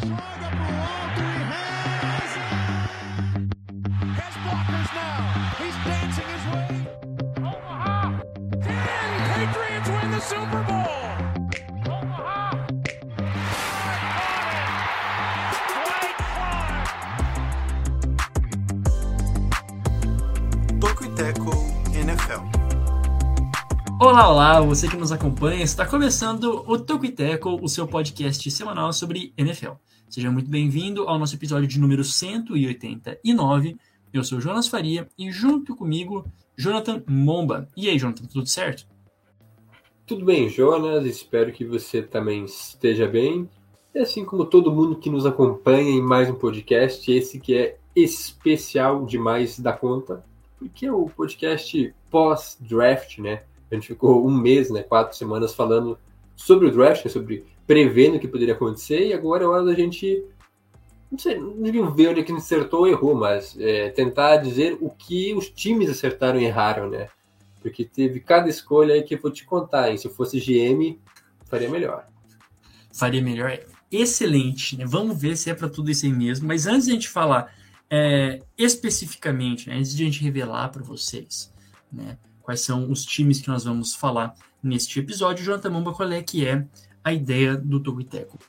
Thank you. Olá, olá, você que nos acompanha, está começando o Toco e Teco, o seu podcast semanal sobre NFL. Seja muito bem-vindo ao nosso episódio de número 189. Eu sou Jonas Faria e junto comigo, Jonathan Momba. E aí, Jonathan, tudo certo? Tudo bem, Jonas, espero que você também esteja bem. E assim como todo mundo que nos acompanha em mais um podcast, esse que é especial demais da conta, porque é o podcast pós-draft, né? A gente ficou um mês, né, quatro semanas falando sobre o draft, né, sobre prevendo o que poderia acontecer, e agora é hora da gente, não sei, não digo ver onde é que acertou ou errou, mas é, tentar dizer o que os times acertaram e erraram, né? Porque teve cada escolha aí que eu vou te contar, hein? Se eu fosse GM, faria melhor. Faria melhor. Excelente, né? Vamos ver se é para tudo isso aí mesmo. Mas antes de a gente falar é, especificamente, né, antes de a gente revelar para vocês, né? Quais são os times que nós vamos falar neste episódio. Jonathan Mamba, qual é que é a ideia do Togiteco?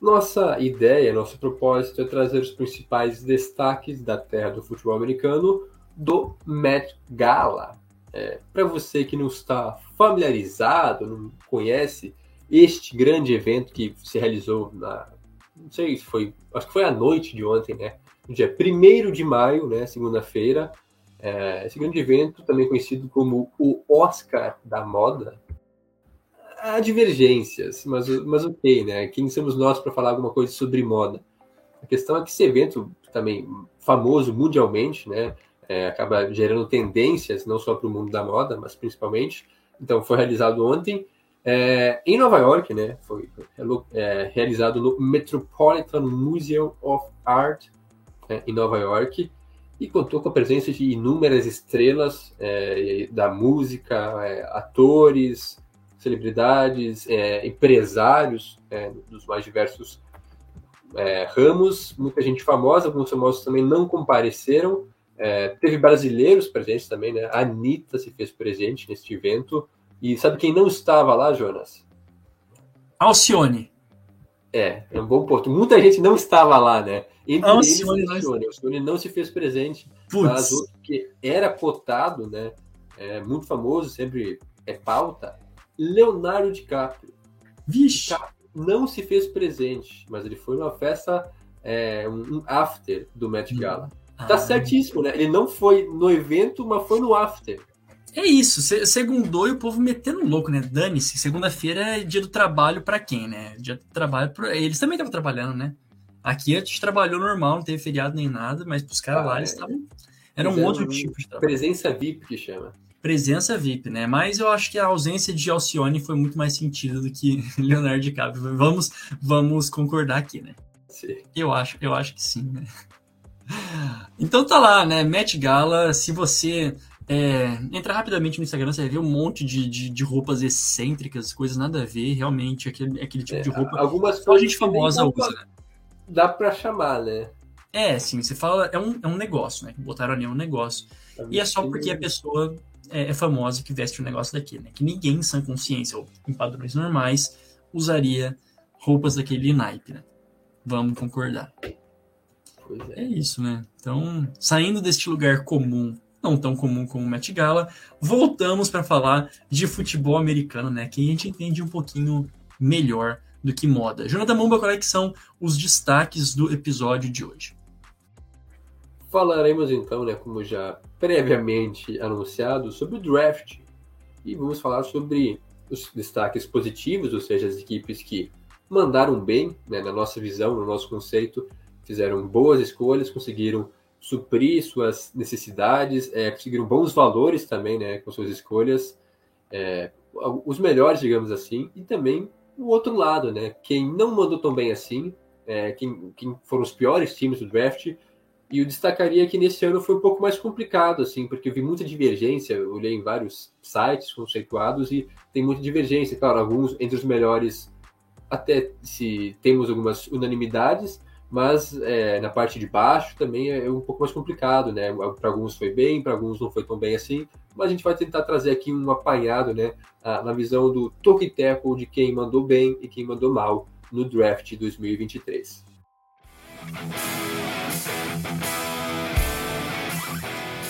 Nossa ideia, nosso propósito é trazer os principais destaques da terra do futebol americano do Met Gala. É, Para você que não está familiarizado, não conhece este grande evento que se realizou na, não sei se foi, acho que foi a noite de ontem, né? No dia 1 de maio, né, segunda-feira, é, esse grande evento, também conhecido como o Oscar da moda, há divergências, mas, mas ok, né? Quem somos nós para falar alguma coisa sobre moda? A questão é que esse evento, também famoso mundialmente, né? É, acaba gerando tendências, não só para o mundo da moda, mas principalmente. Então, foi realizado ontem é, em Nova York, né? Foi é, realizado no Metropolitan Museum of Art, né, em Nova York e contou com a presença de inúmeras estrelas é, da música, é, atores, celebridades, é, empresários é, dos mais diversos é, ramos, muita gente famosa, alguns famosos também não compareceram. É, teve brasileiros presentes também, né? A Anitta se fez presente neste evento. E sabe quem não estava lá, Jonas? Alcione. É, é um bom ponto. Muita gente não estava lá, né? Entre não, eles, Alcione, Alcione. Alcione não se fez presente, mas outro que era cotado, né? É, muito famoso, sempre é pauta, Leonardo DiCaprio. Vixe! DiCaprio não se fez presente, mas ele foi numa festa, é, um after do Met hum. Gala. Tá ah. Tá certíssimo, né? Ele não foi no evento, mas foi no after. É isso, segundou e o povo metendo louco, né? Dane-se, segunda-feira é dia do trabalho para quem, né? Dia do trabalho pra... Eles também estavam trabalhando, né? Aqui a gente trabalhou normal, não teve feriado nem nada, mas pros caras ah, lá eles estavam. Era um outro tipo de trabalho. Presença VIP que chama. Presença VIP, né? Mas eu acho que a ausência de Alcione foi muito mais sentido do que Leonardo DiCaprio. Vamos, vamos concordar aqui, né? Sim. Eu acho, eu acho que sim, né? Então tá lá, né? Met Gala, se você é, entrar rapidamente no Instagram, você vai ver um monte de, de, de, roupas excêntricas, coisas nada a ver, realmente, aquele, aquele tipo é, de roupa. Algumas só gente famosa usa, né? Dá pra chamar, né? É, sim, você fala, é um, é um negócio, né? Botaram ali um negócio. Tá e é só porque a pessoa é, é, famosa que veste um negócio daqui, né? Que ninguém em sã consciência, ou em padrões normais, usaria roupas daquele naipe, né? Vamos concordar. É. é isso, né? Então, saindo deste lugar comum não tão comum como o Met Gala. Voltamos para falar de futebol americano, né? Que a gente entende um pouquinho melhor do que moda. Jonathan Mumba, é são os destaques do episódio de hoje? Falaremos então, né, como já previamente anunciado, sobre o draft. E vamos falar sobre os destaques positivos, ou seja, as equipes que mandaram bem, né, na nossa visão, no nosso conceito, fizeram boas escolhas, conseguiram suprir suas necessidades, é, conseguiram bons valores também, né, com suas escolhas, é, os melhores, digamos assim, e também o outro lado, né, quem não mandou tão bem assim, é, quem, quem foram os piores times do draft, e eu destacaria que nesse ano foi um pouco mais complicado, assim, porque eu vi muita divergência, eu olhei em vários sites conceituados e tem muita divergência, claro, alguns entre os melhores até se temos algumas unanimidades, mas é, na parte de baixo também é um pouco mais complicado, né? Para alguns foi bem, para alguns não foi tão bem assim, mas a gente vai tentar trazer aqui um apanhado, né? Na visão do Tokiteco de quem mandou bem e quem mandou mal no draft 2023.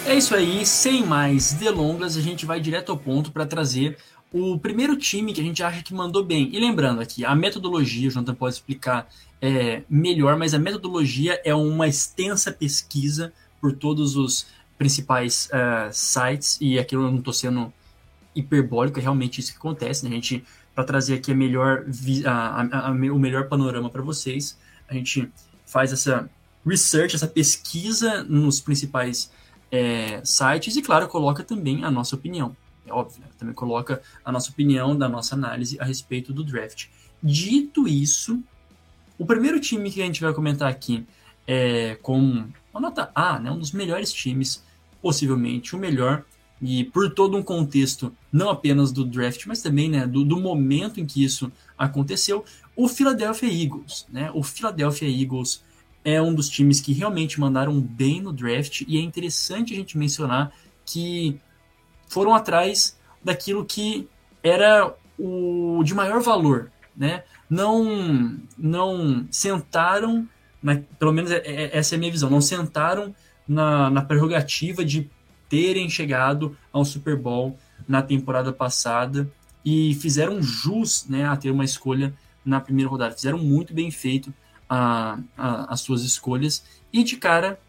É isso aí, sem mais delongas, a gente vai direto ao ponto para trazer o primeiro time que a gente acha que mandou bem. E lembrando aqui, a metodologia, o Jonathan pode explicar é, melhor, mas a metodologia é uma extensa pesquisa por todos os principais uh, sites, e aqui eu não estou sendo hiperbólico, é realmente isso que acontece, né? A gente, para trazer aqui a melhor, a, a, a, o melhor panorama para vocês, a gente faz essa research, essa pesquisa nos principais é, sites e, claro, coloca também a nossa opinião. É óbvio, né? também coloca a nossa opinião, da nossa análise a respeito do draft. Dito isso, o primeiro time que a gente vai comentar aqui é com uma nota A, né? um dos melhores times, possivelmente o melhor, e por todo um contexto, não apenas do draft, mas também né, do, do momento em que isso aconteceu, o Philadelphia Eagles. Né? O Philadelphia Eagles é um dos times que realmente mandaram bem no draft e é interessante a gente mencionar que foram atrás daquilo que era o de maior valor, né? Não, não sentaram, pelo menos é, é, essa é a minha visão, não sentaram na, na prerrogativa de terem chegado ao Super Bowl na temporada passada e fizeram jus né, a ter uma escolha na primeira rodada. Fizeram muito bem feito a, a, as suas escolhas e de cara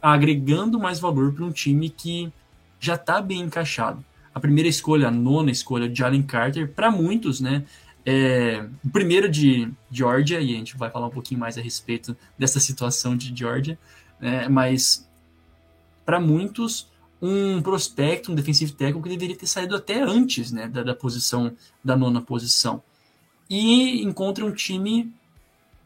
agregando mais valor para um time que já está bem encaixado. A primeira escolha, a nona escolha de Allen Carter, para muitos, né? É, o primeiro de Georgia, e a gente vai falar um pouquinho mais a respeito dessa situação de Georgia, né, mas para muitos, um prospecto, um defensivo técnico que deveria ter saído até antes né, da, da posição, da nona posição. E encontra um time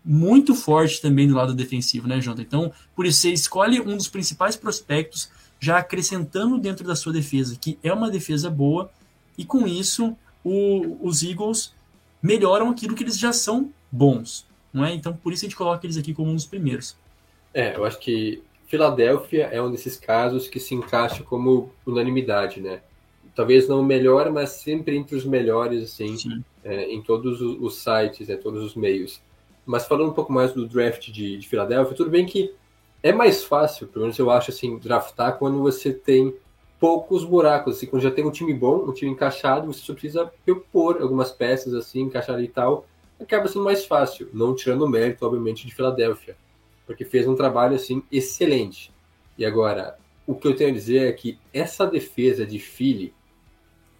muito forte também do lado defensivo, né, Jonathan? Então, por isso, você escolhe um dos principais prospectos, já acrescentando dentro da sua defesa, que é uma defesa boa, e com isso, o, os Eagles melhoram aquilo que eles já são bons, não é? Então, por isso a gente coloca eles aqui como um dos primeiros. É, eu acho que Filadélfia é um desses casos que se encaixa como unanimidade, né? Talvez não o melhor, mas sempre entre os melhores, assim, é, em todos os sites, em né, todos os meios. Mas falando um pouco mais do draft de, de Filadélfia, tudo bem que é mais fácil, pelo menos eu acho assim, draftar quando você tem poucos buracos, assim, quando já tem um time bom, um time encaixado, você só precisa repor algumas peças assim, encaixar e tal, acaba sendo mais fácil, não tirando o mérito, obviamente, de Filadélfia, porque fez um trabalho assim excelente. E agora, o que eu tenho a dizer é que essa defesa de Philly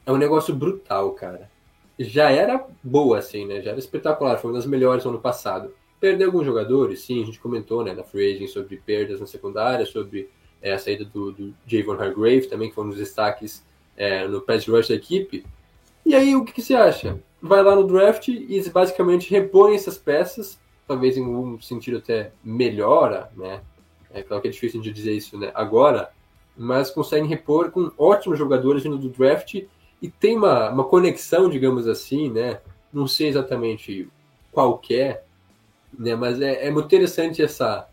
é um negócio brutal, cara já era boa, assim, né? Já era espetacular, foi uma das melhores no ano passado. Perdeu alguns jogadores, sim, a gente comentou, né, na free agent sobre perdas na secundária, sobre é, a saída do, do Javon Hargrave também, que foi um dos destaques é, no pass rush da equipe. E aí, o que, que você acha? Vai lá no draft e basicamente repõe essas peças, talvez em um sentido até melhora, né? É claro que é difícil de dizer isso né, agora, mas conseguem repor com ótimos jogadores vindo do draft e tem uma, uma conexão, digamos assim, né? Não sei exatamente qual é, né? Mas é, é muito interessante essa,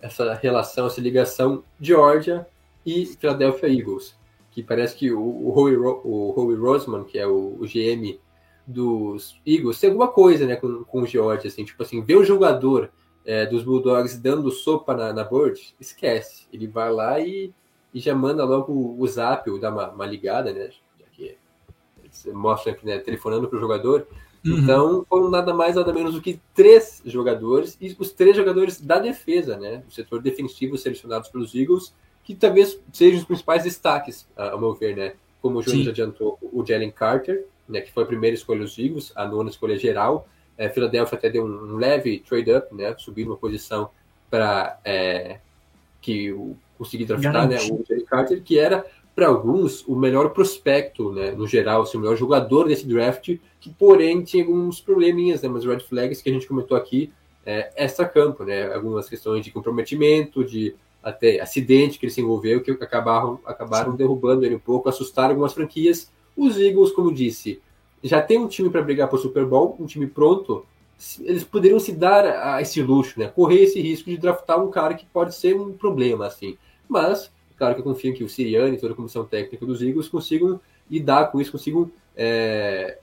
essa relação, essa ligação Georgia e Philadelphia Eagles, que parece que o, o, Howie, o Roseman, que é o, o, GM dos Eagles, tem alguma coisa, né, com, com o Georgia, assim, tipo assim, ver o jogador é, dos Bulldogs dando sopa na, na Bird, esquece. Ele vai lá e, e já manda logo o, zap, ou dá uma, uma ligada, né? mostra aqui, né, telefonando para o jogador. Uhum. Então, foram nada mais, nada menos do que três jogadores, e os três jogadores da defesa, né, do setor defensivo selecionados pelos Eagles, que talvez sejam os principais destaques, ao meu ver, né, como o Jones adiantou, o Jalen Carter, né, que foi a primeira escolha dos Eagles, a nona escolha geral, é, Philadelphia até deu um leve trade-up, né, subindo uma posição para é, que o conseguir draftar, né, o Jalen Carter, que era para alguns, o melhor prospecto, né, no geral, assim, o melhor jogador desse draft, que porém tinha alguns probleminhas, né, mas red flags que a gente comentou aqui, é, extra-campo, né, algumas questões de comprometimento, de até acidente que ele se envolveu, que acabaram, acabaram derrubando ele um pouco, assustaram algumas franquias. Os Eagles, como disse, já tem um time para brigar para o Super Bowl, um time pronto, eles poderiam se dar a esse luxo, né? Correr esse risco de draftar um cara que pode ser um problema, assim. Mas, claro que eu confio que o Siriane e toda a comissão técnica dos Eagles consigam lidar com isso, consigam, é,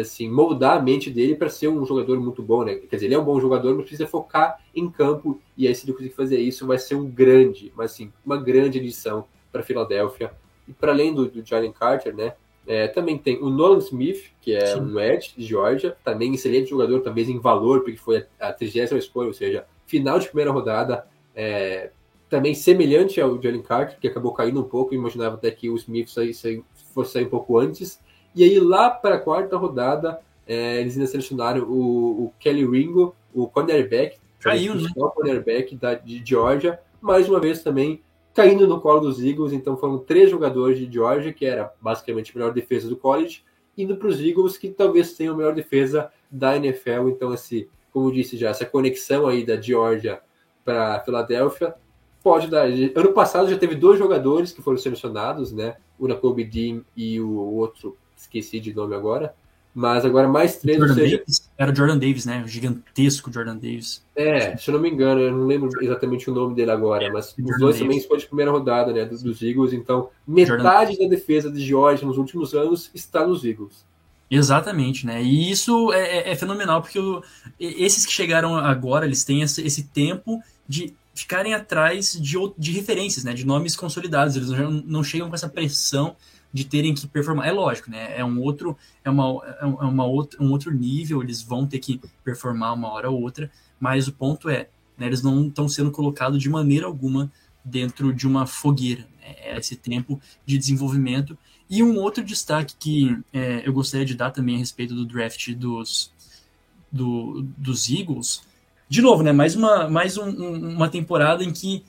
assim, moldar a mente dele para ser um jogador muito bom, né? Quer dizer, ele é um bom jogador, mas precisa focar em campo, e aí se ele conseguir fazer isso, vai ser um grande, mas assim, uma grande edição para a Filadélfia. E para além do, do Jalen Carter, né? É, também tem o Nolan Smith, que é Sim. um Edge de Georgia, também excelente jogador, talvez em valor, porque foi a trigésima escolha, ou seja, final de primeira rodada, é, também semelhante ao Jalen Carter, que acabou caindo um pouco, imaginava até que o Smith sair, fosse sair um pouco antes. E aí, lá para a quarta rodada, é, eles ainda selecionaram o, o, Kelly Ringo, o cornerback, Caiu, né? o cornerback da, de Georgia, mais uma vez também caindo no colo dos Eagles. Então foram três jogadores de Georgia, que era basicamente a melhor defesa do college, indo para os Eagles, que talvez tenham a melhor defesa da NFL. Então, esse, como eu disse já, essa conexão aí da Georgia para Filadélfia pode dar. Ano passado já teve dois jogadores que foram selecionados, né? O Nakobe Dean e o outro, esqueci de nome agora. Mas agora mais três, Jordan seja... Davis, era o Jordan Davis, né? O gigantesco Jordan Davis. É, se eu não me engano, eu não lembro exatamente o nome dele agora, mas os Jordan dois Davis. também foram de primeira rodada, né? Dos, dos Eagles, então metade Jordan... da defesa de George nos últimos anos está nos Eagles. Exatamente, né? E isso é, é, é fenomenal, porque o, esses que chegaram agora, eles têm esse, esse tempo de ficarem atrás de, de referências, né? De nomes consolidados. Eles não, não chegam com essa pressão de terem que performar. É lógico, né? É um outro, é uma, é uma outra, um outro nível, eles vão ter que performar uma hora ou outra, mas o ponto é, né, eles não estão sendo colocados de maneira alguma dentro de uma fogueira. Né? É esse tempo de desenvolvimento. E um outro destaque que é, eu gostaria de dar também a respeito do draft dos, do, dos Eagles, de novo, né? Mais uma, mais um, um, uma temporada em que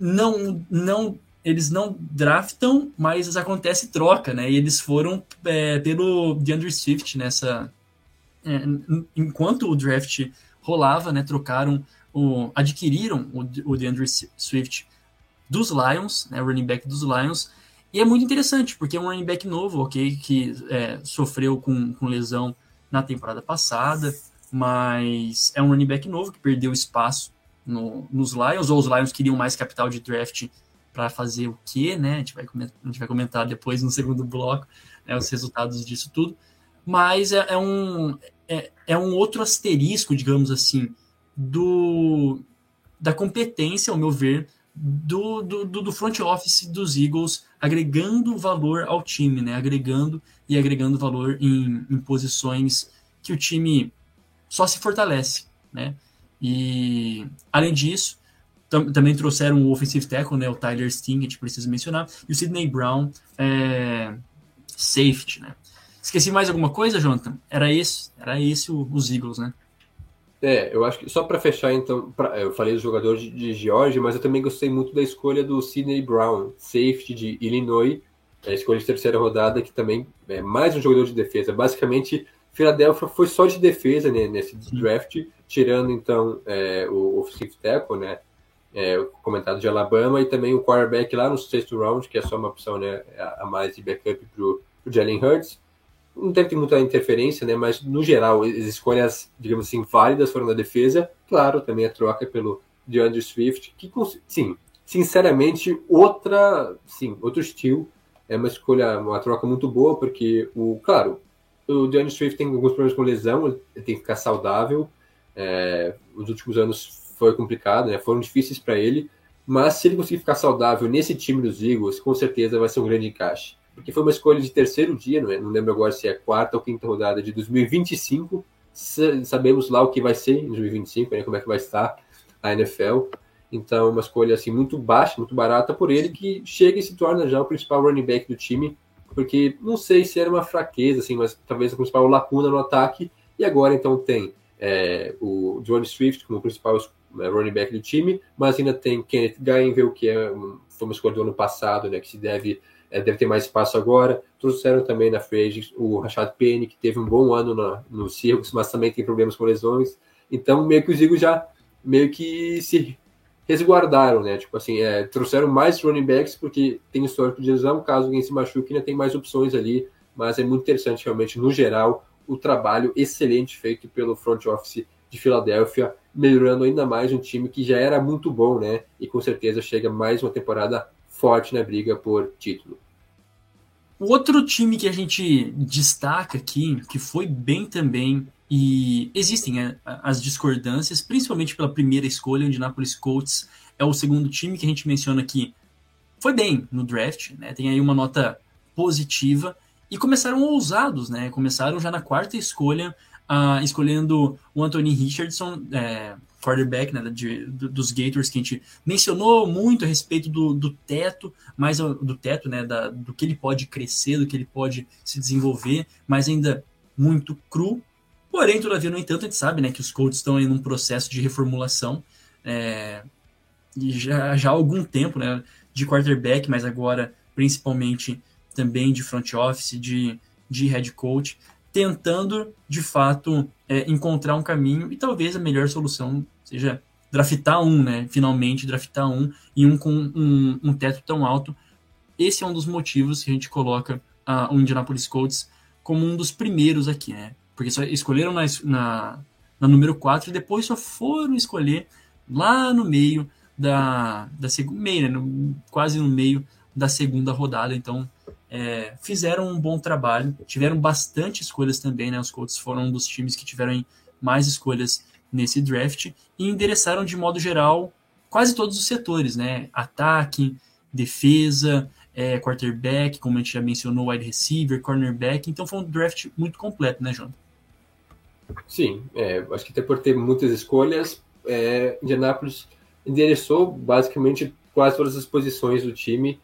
não, não eles não draftam, mas acontece troca, né? E eles foram é, pelo DeAndre Swift nessa. É, enquanto o draft rolava, né? Trocaram, o, adquiriram o, o DeAndre Swift dos Lions, né? Running back dos Lions. E é muito interessante, porque é um running back novo, ok? Que é, sofreu com, com lesão na temporada passada, mas é um running back novo que perdeu espaço no, nos Lions, ou os Lions queriam mais capital de draft para fazer o quê, né? A gente, vai comentar, a gente vai comentar depois no segundo bloco né, os resultados disso tudo. Mas é, é um, é, é, um outro asterisco, digamos assim, do da competência, ao meu ver, do, do, do front office dos Eagles, agregando valor ao time, né? Agregando e agregando valor em, em posições que o time só se fortalece, né? E além disso, também trouxeram o offensive tackle, né, o Tyler Sting, a gente precisa mencionar, e o Sidney Brown, é, safety, né. Esqueci mais alguma coisa, Jonathan? Era isso, era esse os Eagles, né? É, eu acho que só para fechar, então, pra, eu falei do jogador de, de Georgia, mas eu também gostei muito da escolha do Sidney Brown, safety de Illinois, a escolha de terceira rodada, que também é mais um jogador de defesa. Basicamente, Philadelphia foi só de defesa né, nesse draft, tirando então é, o offensive tackle, né, é, comentado de Alabama, e também o quarterback lá no sexto round, que é só uma opção né, a mais de backup para o Jalen Hurts. Não deve ter muita interferência, né, mas no geral, as escolhas, digamos assim, válidas foram da defesa. Claro, também a troca pelo DeAndre Swift, que, sim, sinceramente, outra, sim, outro estilo. É uma escolha, uma troca muito boa, porque, o, claro, o DeAndre Swift tem alguns problemas com lesão, ele tem que ficar saudável. É, os últimos anos foi complicado, né? Foram difíceis para ele, mas se ele conseguir ficar saudável nesse time dos Eagles, com certeza vai ser um grande encaixe. Porque foi uma escolha de terceiro dia, não, é? não lembro agora se é quarta ou quinta rodada de 2025. Sabemos lá o que vai ser em 2025, né? Como é que vai estar a NFL. Então, uma escolha assim muito baixa, muito barata por ele, que chega e se torna já o principal running back do time, porque não sei se era uma fraqueza, assim, mas talvez a principal lacuna no ataque. E agora então tem é, o Johnny Swift como principal né, running back do time, mas ainda tem Kenneth Gainville, que é um, foi uma escolha do ano passado, né, que se deve, é, deve ter mais espaço agora. Trouxeram também na frente o Rashad Penny, que teve um bom ano na, no Circus, mas também tem problemas com lesões. Então, meio que os Eagles já meio que se resguardaram, né? Tipo assim, é, trouxeram mais running backs porque tem histórico de lesão, caso alguém se machuque, ainda tem mais opções ali, mas é muito interessante realmente, no geral, o trabalho excelente feito pelo front office de Filadélfia, melhorando ainda mais um time que já era muito bom, né? E com certeza chega mais uma temporada forte na briga por título. O outro time que a gente destaca aqui, que foi bem também, e existem é, as discordâncias, principalmente pela primeira escolha, o Indianapolis Colts é o segundo time que a gente menciona aqui. Foi bem no draft, né? Tem aí uma nota positiva e começaram ousados, né? Começaram já na quarta escolha, uh, escolhendo o Anthony Richardson, é, quarterback né, de, dos Gators, que a gente mencionou muito a respeito do, do teto, mais do teto, né, da, do que ele pode crescer, do que ele pode se desenvolver, mas ainda muito cru. Porém, todavia, no entanto, a gente sabe né, que os Colts estão em um processo de reformulação é, já, já há algum tempo né, de quarterback, mas agora principalmente também de front office, de, de head coach, tentando de fato é, encontrar um caminho e talvez a melhor solução seja draftar um, né? Finalmente draftar um e um com um, um teto tão alto. Esse é um dos motivos que a gente coloca o Indianapolis Colts como um dos primeiros aqui, né? Porque só escolheram na, na, na número 4 e depois só foram escolher lá no meio da, da segunda, meio, né? no, quase no meio da segunda rodada. Então, é, fizeram um bom trabalho, tiveram bastante escolhas também, né? Os Colts foram um dos times que tiveram mais escolhas nesse draft e endereçaram de modo geral quase todos os setores, né? Ataque, defesa, é, quarterback, como a gente já mencionou, wide receiver, cornerback. Então foi um draft muito completo, né, João? Sim, é, acho que até por ter muitas escolhas, é, Indianapolis endereçou basicamente quase todas as posições do time.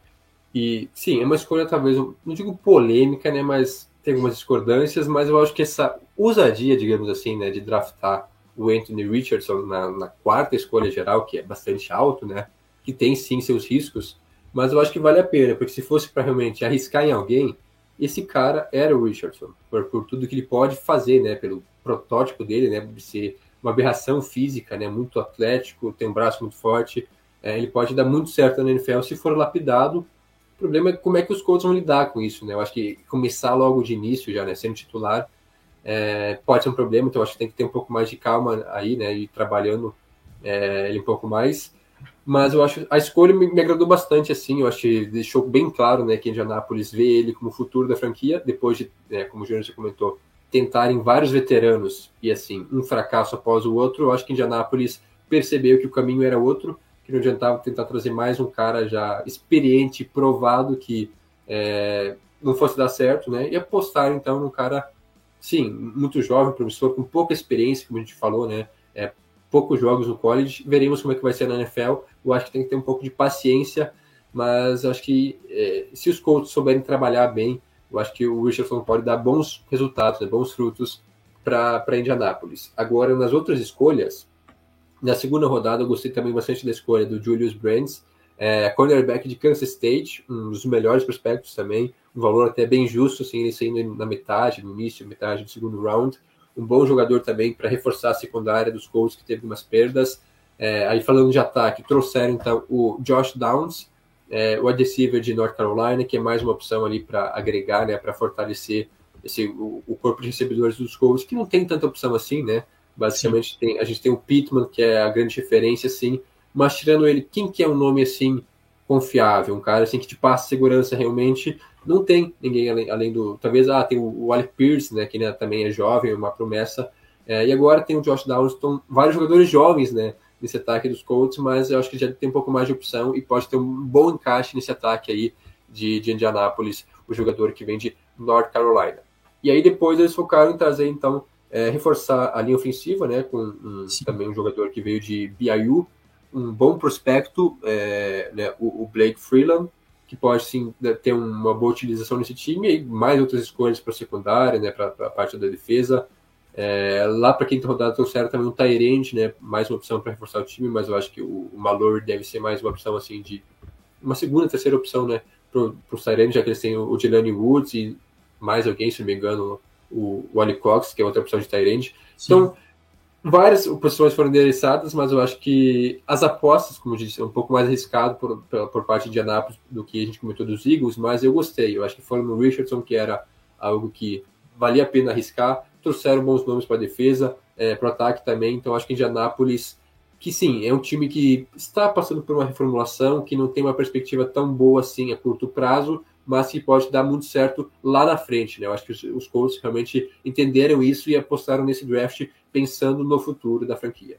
E sim, é uma escolha talvez, não digo polêmica, né, mas tem algumas discordâncias, mas eu acho que essa ousadia, digamos assim, né, de draftar o Anthony Richardson na, na, quarta escolha geral, que é bastante alto, né, que tem sim seus riscos, mas eu acho que vale a pena, porque se fosse para realmente arriscar em alguém, esse cara era o Richardson, por, por tudo que ele pode fazer, né, pelo protótipo dele, né, de ser uma aberração física, né, muito atlético, tem um braço muito forte, é, ele pode dar muito certo na NFL se for lapidado o problema é como é que os Colts vão lidar com isso, né? Eu acho que começar logo de início já, né, sendo titular, é, pode ser um problema, então acho que tem que ter um pouco mais de calma aí, né, e trabalhando é, ele um pouco mais. Mas eu acho a escolha me, me, agradou bastante, assim, eu acho que deixou bem claro, né, que Indianapolis vê ele como futuro da franquia, depois de, né, como o Júnior já comentou, tentarem vários veteranos e, assim, um fracasso após o outro, eu acho que Indianapolis percebeu que o caminho era outro que não adiantava tentar trazer mais um cara já experiente, provado que é, não fosse dar certo, né? E apostar então num cara, sim, muito jovem, promissor, com pouca experiência, como a gente falou, né? É, poucos jogos no college, veremos como é que vai ser na NFL. Eu acho que tem que ter um pouco de paciência, mas acho que é, se os Colts souberem trabalhar bem, eu acho que o Richardson pode dar bons resultados, né, bons frutos para Indianápolis. Agora, nas outras escolhas, na segunda rodada, eu gostei também bastante da escolha do Julius Brands, é, cornerback de Kansas State, um dos melhores prospectos também, um valor até bem justo, assim, ele saindo na metade, no início, metade do segundo round. Um bom jogador também para reforçar a secundária dos Colts, que teve algumas perdas. É, aí falando de ataque, trouxeram então o Josh Downs, é, o adesivo de North Carolina, que é mais uma opção ali para agregar, né, para fortalecer esse, o, o, corpo de recebedores dos Colts, que não tem tanta opção assim, né? Basicamente, tem, a gente tem o Pittman, que é a grande referência, assim, mas tirando ele, quem que é um nome, assim, confiável? Um cara, assim, que te passa segurança realmente? Não tem ninguém além, além do... Talvez, ah, tem o, o Alec Pierce, né, que né, também é jovem, é uma promessa. É, e agora tem o Josh Downston, vários jogadores jovens, né, nesse ataque dos Colts, mas eu acho que já tem um pouco mais de opção e pode ter um bom encaixe nesse ataque aí de, de Indianápolis, o jogador que vem de North Carolina. E aí depois eles focaram em trazer, então, é, reforçar a linha ofensiva, né, com um, também um jogador que veio de BYU, um bom prospecto, é, né, o, o, Blake Freeland, que pode sim né, ter uma boa utilização nesse time, e mais outras escolhas para a secundária, né, para a parte da defesa. É, lá para quinta rodada trouxeram também um Tyrande, né, mais uma opção para reforçar o time, mas eu acho que o, o Malor deve ser mais uma opção assim de uma segunda, terceira opção, né, para os Tyrande, já que eles têm o, o Jelani Woods e mais alguém, se não me engano, o, o Ali Cox, que é outra opção de Tyrande. Então, várias posições foram endereçadas, mas eu acho que as apostas, como eu disse, é um pouco mais arriscado por, por, por parte de Anápolis do que a gente comentou dos Eagles, mas eu gostei. Eu acho que foram no Richardson, que era algo que valia a pena arriscar. Trouxeram bons nomes para a defesa, é, para o ataque também. Então acho que Indianápolis, que sim, é um time que está passando por uma reformulação, que não tem uma perspectiva tão boa assim a curto prazo, mas que pode dar muito certo lá na frente. Né? Eu acho que os, os Colts realmente entenderam isso e apostaram nesse draft pensando no futuro da franquia.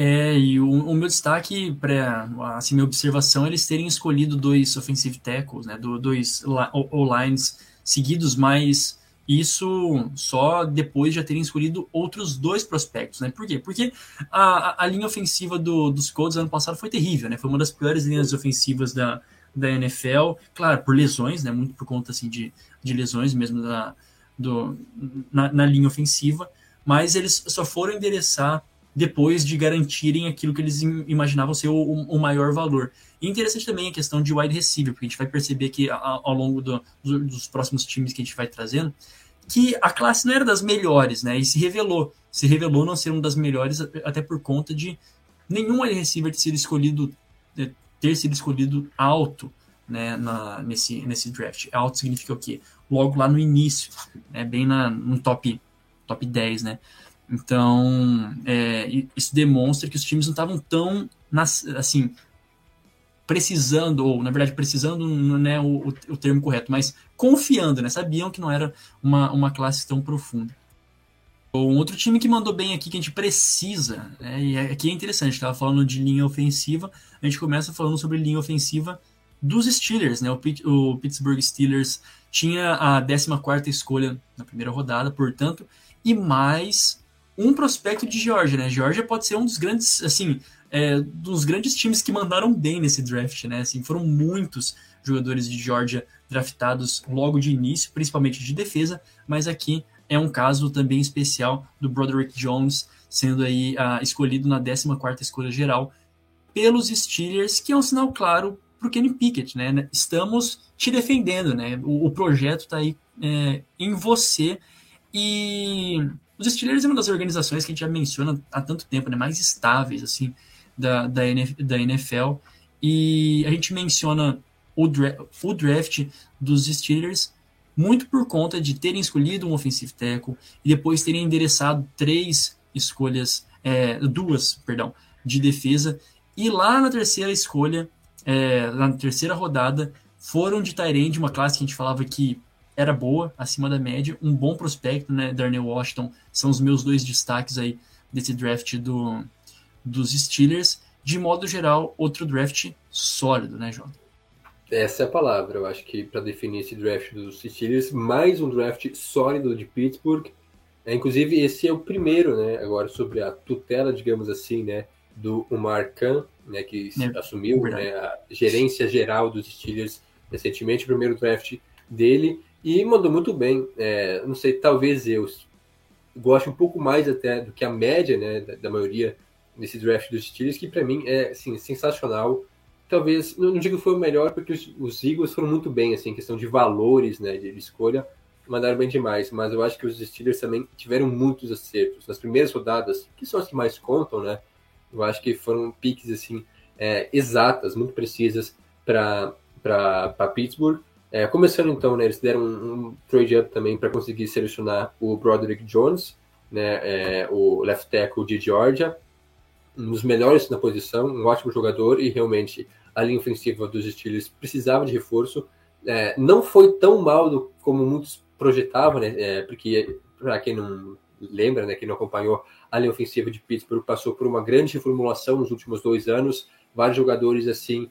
É, e o, o meu destaque para assim, minha observação é eles terem escolhido dois offensive tackles, né, do, dois O-lines seguidos, mas isso só depois de já terem escolhido outros dois prospectos, né? Por quê? Porque a, a linha ofensiva do, dos Colts ano passado foi terrível, né? Foi uma das piores linhas ofensivas da, da NFL, claro, por lesões, né? Muito por conta assim, de, de lesões mesmo da, do, na, na linha ofensiva, mas eles só foram endereçar depois de garantirem aquilo que eles imaginavam ser o, o, maior valor. E interessante também a questão de wide receiver, porque a gente vai perceber que ao, longo do, do, dos próximos times que a gente vai trazendo, que a classe não era das melhores, né? E se revelou. Se revelou não ser uma das melhores, até por conta de nenhum wide receiver ter sido escolhido, é, ter sido escolhido alto né, na, nesse, nesse draft. Alto significa o quê? Logo lá no início, né, bem na, no top, top 10, né? Então, é, isso demonstra que os times não estavam tão, assim, precisando, ou na verdade precisando não é o, o, termo correto, mas confiando, né? Sabiam que não era uma, uma classe tão profunda. Um outro time que mandou bem aqui, que a gente precisa, né? e aqui é interessante, estava falando de linha ofensiva, a gente começa falando sobre linha ofensiva dos Steelers, né? O, o Pittsburgh Steelers tinha a 14 escolha na primeira rodada, portanto, e mais um prospecto de Georgia, né? Georgia pode ser um dos grandes, assim, é, dos grandes times que mandaram bem nesse draft, né? Assim, foram muitos jogadores de Georgia draftados logo de início, principalmente de defesa, mas aqui é um caso também especial do Broderick Jones sendo aí uh, escolhido na 14ª escolha geral pelos Steelers, que é um sinal claro para o Kenny Pickett, né? Estamos te defendendo, né? O, o projeto está aí é, em você e os Steelers é uma das organizações que a gente já menciona há tanto tempo, né, mais estáveis assim da, da, da NFL. E a gente menciona o, dra o draft dos Steelers muito por conta de terem escolhido um offensive tackle e depois terem endereçado três escolhas, é, duas, perdão, de defesa. E lá na terceira escolha, é, na terceira rodada, foram de Tyrande, uma classe que a gente falava que era boa, acima da média, um bom prospecto, né? Darnell Washington são os meus dois destaques aí desse draft do, dos Steelers. De modo geral, outro draft sólido, né, João? Essa é a palavra, eu acho que para definir esse draft dos Steelers, mais um draft sólido de Pittsburgh. É, inclusive, esse é o primeiro, né, agora sobre a tutela, digamos assim, né, do Omar Khan, né, que é, assumiu né, a gerência geral dos Steelers recentemente, o primeiro draft dele. E mandou muito bem. É, não sei, talvez eu goste um pouco mais até do que a média né, da, da maioria nesse draft dos Steelers, que para mim é assim, sensacional. Talvez, não, não digo que foi o melhor, porque os, os, Eagles foram muito bem, assim, questão de valores né, de, de escolha, mandaram bem demais, mas eu acho que os Steelers também tiveram muitos acertos. Nas primeiras rodadas, que são as que mais contam, né? Eu acho que foram piques assim, é, exatas, muito precisas para Pittsburgh. É, começando então, né, eles deram um, um trade-up também para conseguir selecionar o Broderick Jones, né, é, o left tackle de Georgia, um dos melhores na posição, um ótimo jogador e realmente a linha ofensiva dos Steelers precisava de reforço. É, não foi tão mal do, como muitos projetavam, né, é, porque para quem não lembra, né, quem não acompanhou, a linha ofensiva de Pittsburgh passou por uma grande reformulação nos últimos dois anos, vários jogadores assim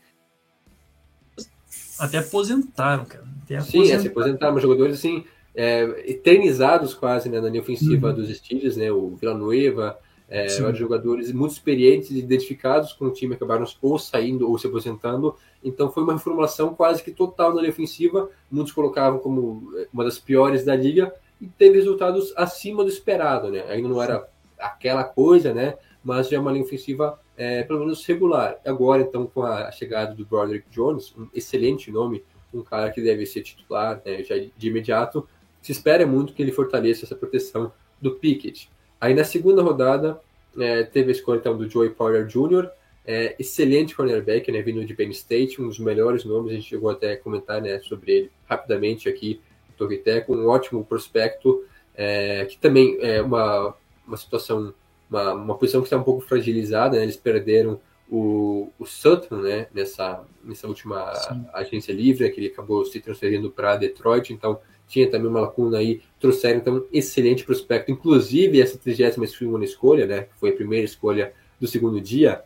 até aposentaram, cara. Até Sim, é, se aposentaram, mas jogadores assim, é, eternizados quase né, na linha ofensiva uhum. dos Steelers, né? O Villanueva, é, jogadores muito experientes, identificados com o time, acabaram ou saindo ou se aposentando. Então foi uma reformulação quase que total na linha ofensiva. Muitos colocavam como é, uma das piores da liga e teve resultados acima do esperado, né? Ainda não era aquela coisa, né? Mas já é uma linha ofensiva é, pelo menos regular. Agora, então, com a chegada do Broderick Jones, um excelente nome, um cara que deve ser titular né, já de imediato, se espera muito que ele fortaleça essa proteção do Pickett. Aí na segunda rodada, é, teve a escolha então, do Joey Porter Jr., é, excelente cornerback, né, vindo de Penn State, um dos melhores nomes, a gente chegou até a comentar né, sobre ele rapidamente aqui no Torriteco, um ótimo prospecto, é, que também é uma, uma situação, uma, uma posição que está um pouco fragilizada, né? eles perderam o, o Sutton, né, nessa, nessa última Sim. agência livre, né, que ele acabou se transferindo para Detroit, então tinha também uma lacuna aí, trouxeram então um excelente prospecto, inclusive essa 32 escolha, né, que foi a primeira escolha do segundo dia,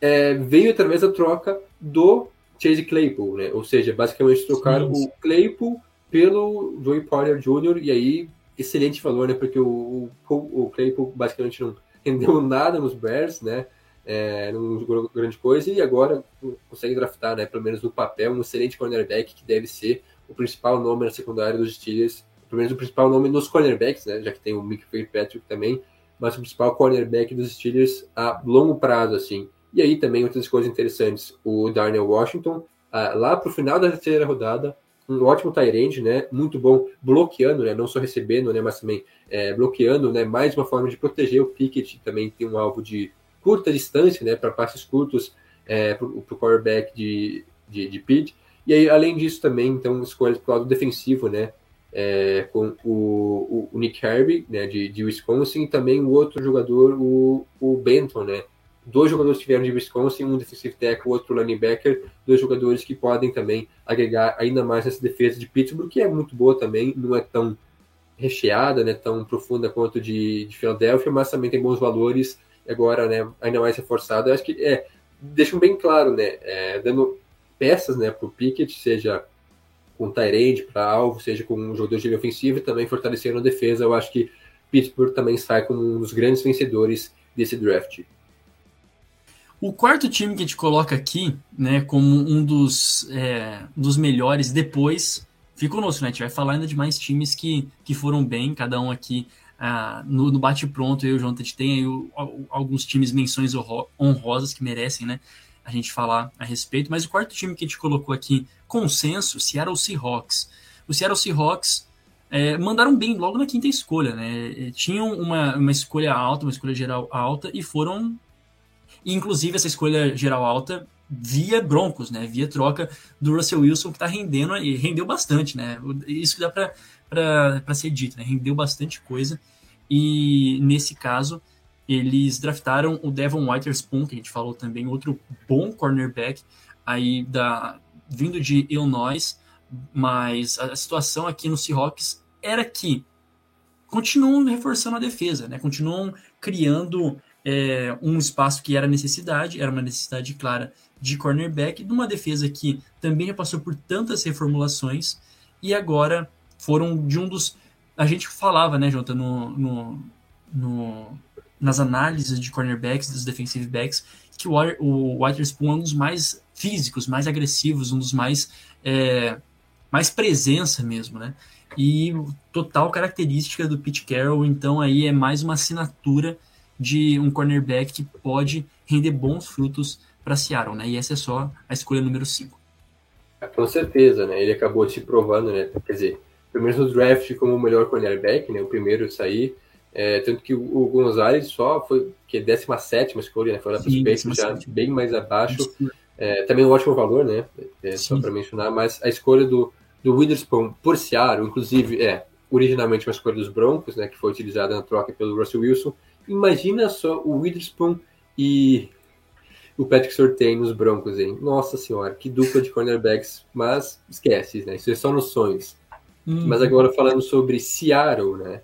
é, veio através da troca do Chase Claypool, né, ou seja, basicamente trocaram Sim. o Claypool pelo Joey Porter Jr., e aí excelente valor, né, porque o, o, o Claypool basicamente não rendeu nada nos Bears, né, é, não jogou grande coisa e agora consegue draftar, né, pelo menos no papel, um excelente cornerback que deve ser o principal nome na secundária dos Steelers, pelo menos o principal nome nos cornerbacks, né, já que tem o Mick Fitzpatrick também, mas o principal cornerback dos Steelers a longo prazo, assim. E aí também outras coisas interessantes, o Darnell Washington, ah, lá para o final da terceira rodada, um ótimo tight né, muito bom bloqueando, né, não só recebendo, né, mas também é, bloqueando, né, mais uma forma de proteger o Pickett, também tem um alvo de curta distância, né, para passes curtos é, para o quarterback de, de, de Pitt. E aí, além disso, também, então, escolhas para o lado defensivo, né, é, com o, o, o, Nick Herbie, né, de, de Wisconsin, e também o outro jogador, o, o Benton, né, dois jogadores que vieram de Wisconsin, um defensive tackle, outro linebacker, dois jogadores que podem também agregar ainda mais essa defesa de Pittsburgh, que é muito boa também, não é tão recheada, né, tão profunda quanto de, de Filadélfia, mas também tem bons valores agora, né, ainda mais reforçado. Eu acho que é, deixam bem claro, né, é, dando peças, né, para o Pickett, seja com Tyrande para alvo, seja com um jogador de linha ofensiva e também fortalecendo a defesa. Eu acho que Pittsburgh também sai como um dos grandes vencedores desse draft. O quarto time que a gente coloca aqui, né, como um dos, é, dos melhores depois, fica conosco, né? A gente vai falar ainda de mais times que, que foram bem, cada um aqui ah, no, no bate-pronto, eu e o gente tem aí o, alguns times menções honrosas que merecem, né? A gente falar a respeito. Mas o quarto time que a gente colocou aqui, consenso, Seattle Seahawks. O Seattle Seahawks é, mandaram bem logo na quinta escolha, né? É, tinham uma, uma escolha alta, uma escolha geral alta, e foram. Inclusive, essa escolha geral alta via Broncos, né? Via troca do Russell Wilson, que está rendendo e rendeu bastante, né? Isso que dá para ser dito, né? Rendeu bastante coisa. E nesse caso, eles draftaram o Devon Witherspoon, que a gente falou também, outro bom cornerback aí da vindo de Illinois, mas a situação aqui no Seahawks era que continuam reforçando a defesa, né? Continuam criando é, um espaço que era necessidade, era uma necessidade clara de cornerback, de uma defesa que também já passou por tantas reformulações e agora foram de um dos. A gente falava, né, Jota, no, no, no, nas análises de cornerbacks, dos defensive backs, que o, o Witherspoon é um dos mais físicos, mais agressivos, um dos mais. É, mais presença mesmo, né? E total característica do Pete Carroll, então aí é mais uma assinatura de um cornerback que pode render bons frutos para Seattle, né? E essa é só a escolha número 5. É, com certeza, né? Ele acabou se provando, né? Quer dizer, primeiro no draft como o melhor cornerback, né? O primeiro a sair. É, tanto que o, Gonzalez só foi que é 17 escolha, né? Foi lá para os Patriots, já bem mais abaixo. É, também um ótimo valor, né? É, só para mencionar, mas a escolha do, do Witherspoon por Seattle, inclusive, é originalmente uma escolha dos Broncos, né? Que foi utilizada na troca pelo Russell Wilson. Imagina só o Witherspoon e o Patrick Surtain nos Broncos, hein? Nossa senhora, que dupla de cornerbacks, mas esquece, né? Isso é só nos sonhos. Uhum. Mas agora falando sobre Seattle, né?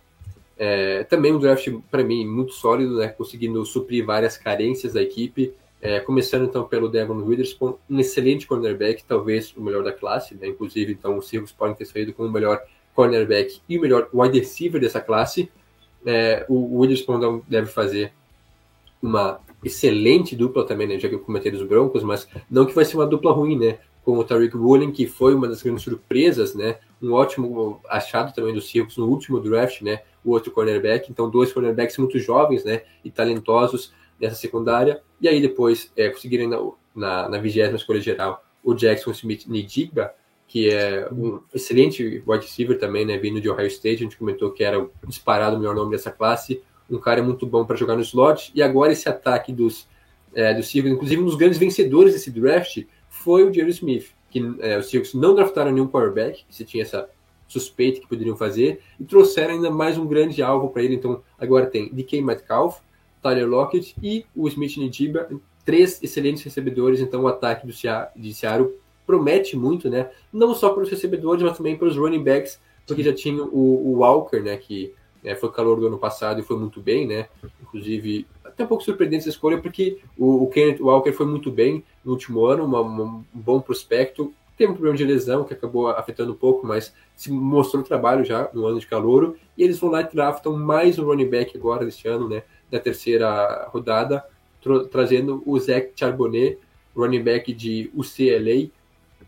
É, também um draft para mim muito sólido, né? Conseguindo suprir várias carências da equipe. É, começando então pelo Devon Witherspoon, um excelente cornerback, talvez o melhor da classe, né? Inclusive, então os Seahawks podem ter saído com o melhor cornerback e o melhor wide receiver dessa classe. É, o Witherspoon deve fazer uma excelente dupla também, né? Já que eu comentei dos Broncos, mas não que vai ser uma dupla ruim, né? Com o Tariq Woolen, que foi uma das grandes surpresas, né? um ótimo achado também do Seahawks no último draft, né? O outro cornerback. Então, dois cornerbacks muito jovens, né? E talentosos nessa secundária. E aí, depois, é, conseguirem na, na, na vigésima escolha geral o Jackson Smith Nidigba, que é um excelente wide receiver também, né? Vindo de Ohio State. A gente comentou que era disparado o melhor nome dessa classe. Um cara muito bom para jogar no slot. E agora, esse ataque dos, é, dos Seahawks, inclusive um dos grandes vencedores desse draft, foi o Jerry Smith que é, os Seahawks não draftaram nenhum quarterback, você tinha essa suspeita que poderiam fazer, e trouxeram ainda mais um grande alvo para ele. Então, agora tem DK Metcalf, Tyler Lockett e o Smith Nijiba, três excelentes recebedores. Então, o ataque do Seattle promete muito, né? Não só para os recebedores, mas também para os running backs, porque já tinha o, o Walker, né? Que é, foi calor do ano passado e foi muito bem, né? Inclusive, até um pouco surpreendente essa escolha, porque o, o Kenneth Walker foi muito bem no último ano, uma, uma, um bom prospecto. Teve um problema de lesão que acabou afetando um pouco, mas se mostrou trabalho já no ano de calor. E eles vão lá e draftam mais um running back agora neste ano, né? Da terceira rodada, trazendo o Zach Charbonnet, running back de UCLA,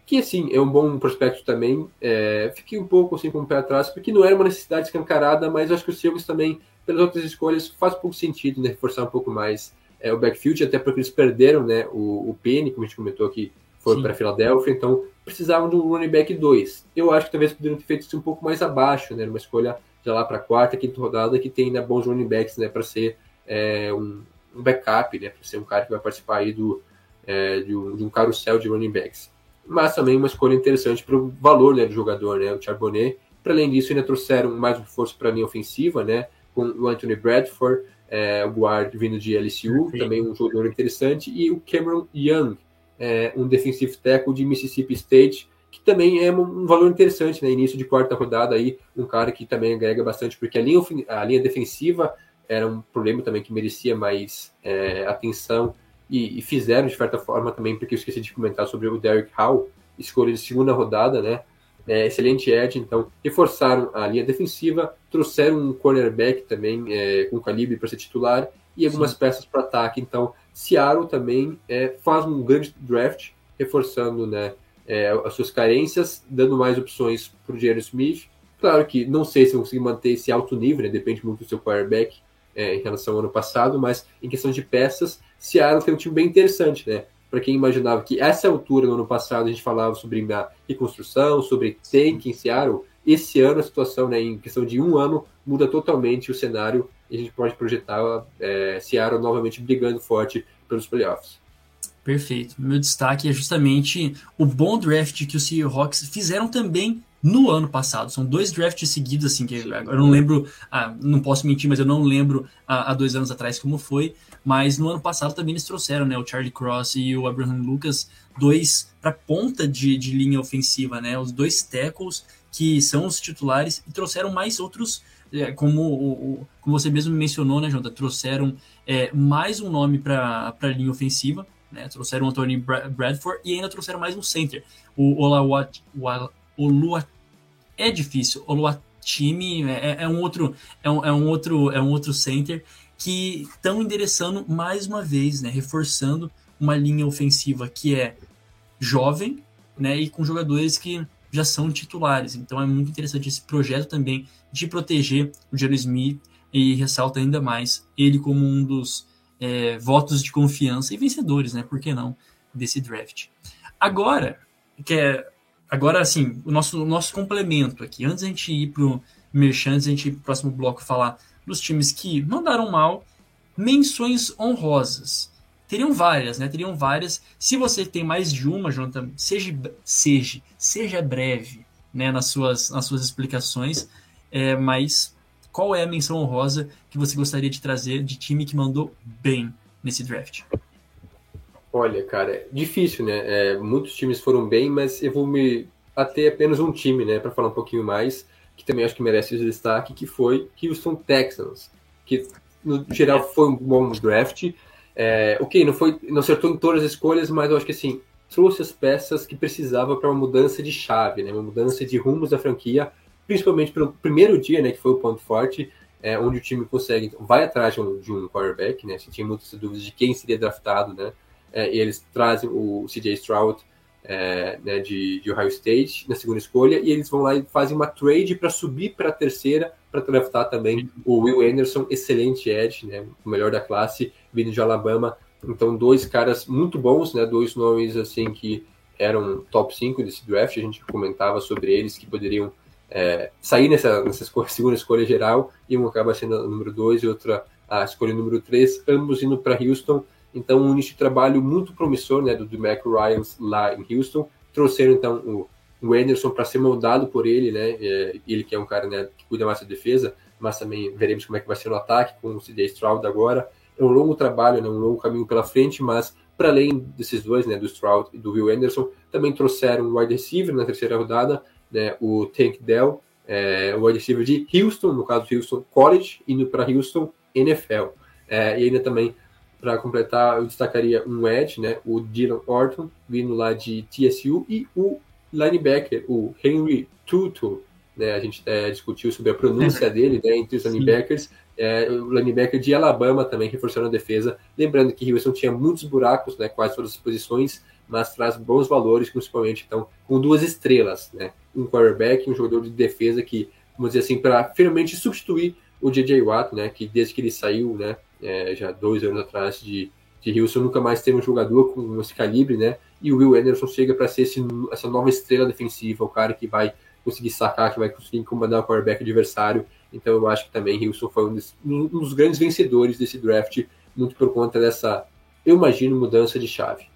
que assim, é um bom prospecto também. É, fiquei um pouco assim com o pé atrás, porque não era uma necessidade escancarada, mas acho que o Seahawks também, pelas outras escolhas, faz pouco sentido, né? Reforçar um pouco mais é, o backfield, até porque eles perderam né, o, o Penny, como a gente comentou aqui, foi para a Filadélfia, então precisavam de um running back 2. Eu acho que talvez poderiam ter feito isso um pouco mais abaixo, né? Uma escolha já lá para a quarta, quinta rodada, que tem né, bons running backs, né? Para ser é, um, um, backup, né? Para ser um cara que vai participar aí do, é, de, um, de um carrossel de running backs mas também uma escolha interessante para o valor né, do jogador, né, o Charbonnet. Para além disso, ainda trouxeram mais um reforço para a linha ofensiva, né, com o Anthony Bradford, é, o guard vindo de LSU, Sim. também um jogador interessante, e o Cameron Young, é, um defensive tackle de Mississippi State, que também é um valor interessante, né, início de quarta rodada aí, um cara que também agrega bastante, porque a linha, a linha defensiva era um problema também que merecia mais é, atenção e, e, fizeram de certa forma também, porque eu esqueci de comentar sobre o Derek Howe, escolha de segunda rodada, né? É, excelente edge, então reforçaram a linha defensiva, trouxeram um cornerback também é, com calibre para ser titular e algumas Sim. peças para ataque. Então, Seattle também é, faz um grande draft, reforçando né, é, as suas carências, dando mais opções para o Jerry Smith. Claro que não sei se vão conseguir manter esse alto nível, né, depende muito do seu quarterback é, em relação ao ano passado, mas em questão de peças, Seattle tem um time bem interessante, né? Para quem imaginava que essa altura no ano passado a gente falava sobre a reconstrução, sobre tank em Seattle, esse ano a situação, né, em questão de um ano, muda totalmente o cenário e a gente pode projetar é, Seattle novamente brigando forte pelos playoffs. Perfeito. Meu destaque é justamente o bom draft que os Seahawks fizeram também no ano passado. São dois drafts seguidos, assim, que eu não lembro, ah, não posso mentir, mas eu não lembro há, há, dois anos atrás como foi. Mas no ano passado também eles trouxeram, né, o Charlie Cross e o Abraham Lucas, dois para ponta de, de linha ofensiva, né, os dois tackles que são os titulares e trouxeram mais outros, é, como, como você mesmo mencionou, né, Jonathan, trouxeram é, mais um nome para a linha ofensiva, né, trouxeram o Anthony Bradford e ainda trouxeram mais um center, o Olawat, o Lua é difícil. O Luatimi é, é, um outro é um, é um outro é um outro center que estão endereçando mais uma vez, né, reforçando uma linha ofensiva que é jovem, né, e com jogadores que já são titulares. Então é muito interessante esse projeto também de proteger o Jerry Smith e ressalta ainda mais ele como um dos é, votos de confiança e vencedores, né? Por que não desse draft? Agora, que é Agora, assim, o nosso, o nosso complemento aqui, antes a gente ir pro Merchan, antes a gente ir pro próximo bloco falar dos times que mandaram mal, menções honrosas. Teriam várias, né? Teriam várias. Se você tem mais de uma, Jonathan, seja, seja, seja breve né, nas, suas, nas suas explicações, é, mas qual é a menção honrosa que você gostaria de trazer de time que mandou bem nesse draft? Olha, cara, difícil, né? É, muitos times foram bem, mas eu vou me ater apenas um time, né, para falar um pouquinho mais, que também acho que merece esse destaque, que foi Houston Texans, que no geral foi um bom draft. É, ok, não foi, não acertou em todas as escolhas, mas eu acho que assim trouxe as peças que precisava para uma mudança de chave, né, uma mudança de rumos da franquia, principalmente pelo primeiro dia, né, que foi o ponto forte. É, onde o time consegue, vai atrás de um, de um quarterback, né? Se tinha muitas dúvidas de quem seria draftado, né? É, e eles trazem o CJ Stroud é, né, de, de, Ohio State na segunda escolha, e eles vão lá e fazem uma trade para subir para a terceira, para draftar também o Will Anderson, excelente edge, né, o melhor da classe, vindo de Alabama. Então, dois caras muito bons, né, dois nomes assim que eram top 5 desse draft, a gente comentava sobre eles que poderiam é, sair nessa, nessa escolha, segunda escolha geral, e um acaba sendo a número 2 e outra a escolha número 3, ambos indo para Houston. Então, um início de trabalho muito promissor né, do, do Mac Ryan lá em Houston. Trouxeram, então, o o Anderson para ser moldado por ele, né? É, ele que é um cara né, que cuida mais da defesa, mas também veremos como é que vai ser no ataque com o CJ Stroud agora. É um longo trabalho, né, um longo caminho pela frente, mas para além desses dois, né, do Stroud e do Will Anderson, também trouxeram um wide receiver na terceira rodada, né, o Tank Dell, é, o wide receiver de Houston, no caso Houston College, indo para Houston NFL. É, e ainda também, para completar, eu destacaria um edge, né, o Dylan Orton, vindo lá de TSU, e o linebacker, o Henry Tutu, né, a gente é, discutiu sobre a pronúncia dele né, entre os linebackers, é, o linebacker de Alabama também reforçando a defesa. Lembrando que Houston tinha muitos buracos, né, quase todas as posições, mas traz bons valores, principalmente então com duas estrelas, né, um quarterback, um jogador de defesa que, vamos dizer assim, para finalmente substituir o J.J. Watt, né, que desde que ele saiu, né, é, já dois anos atrás de, de Houston, nunca mais teve um jogador com esse calibre, né, e o Will Anderson chega para ser esse, essa nova estrela defensiva, o cara que vai conseguir sacar, que vai conseguir incomodar o quarterback adversário. Então eu acho que também Houston foi um dos, um dos grandes vencedores desse draft, muito por conta dessa, eu imagino, mudança de chave.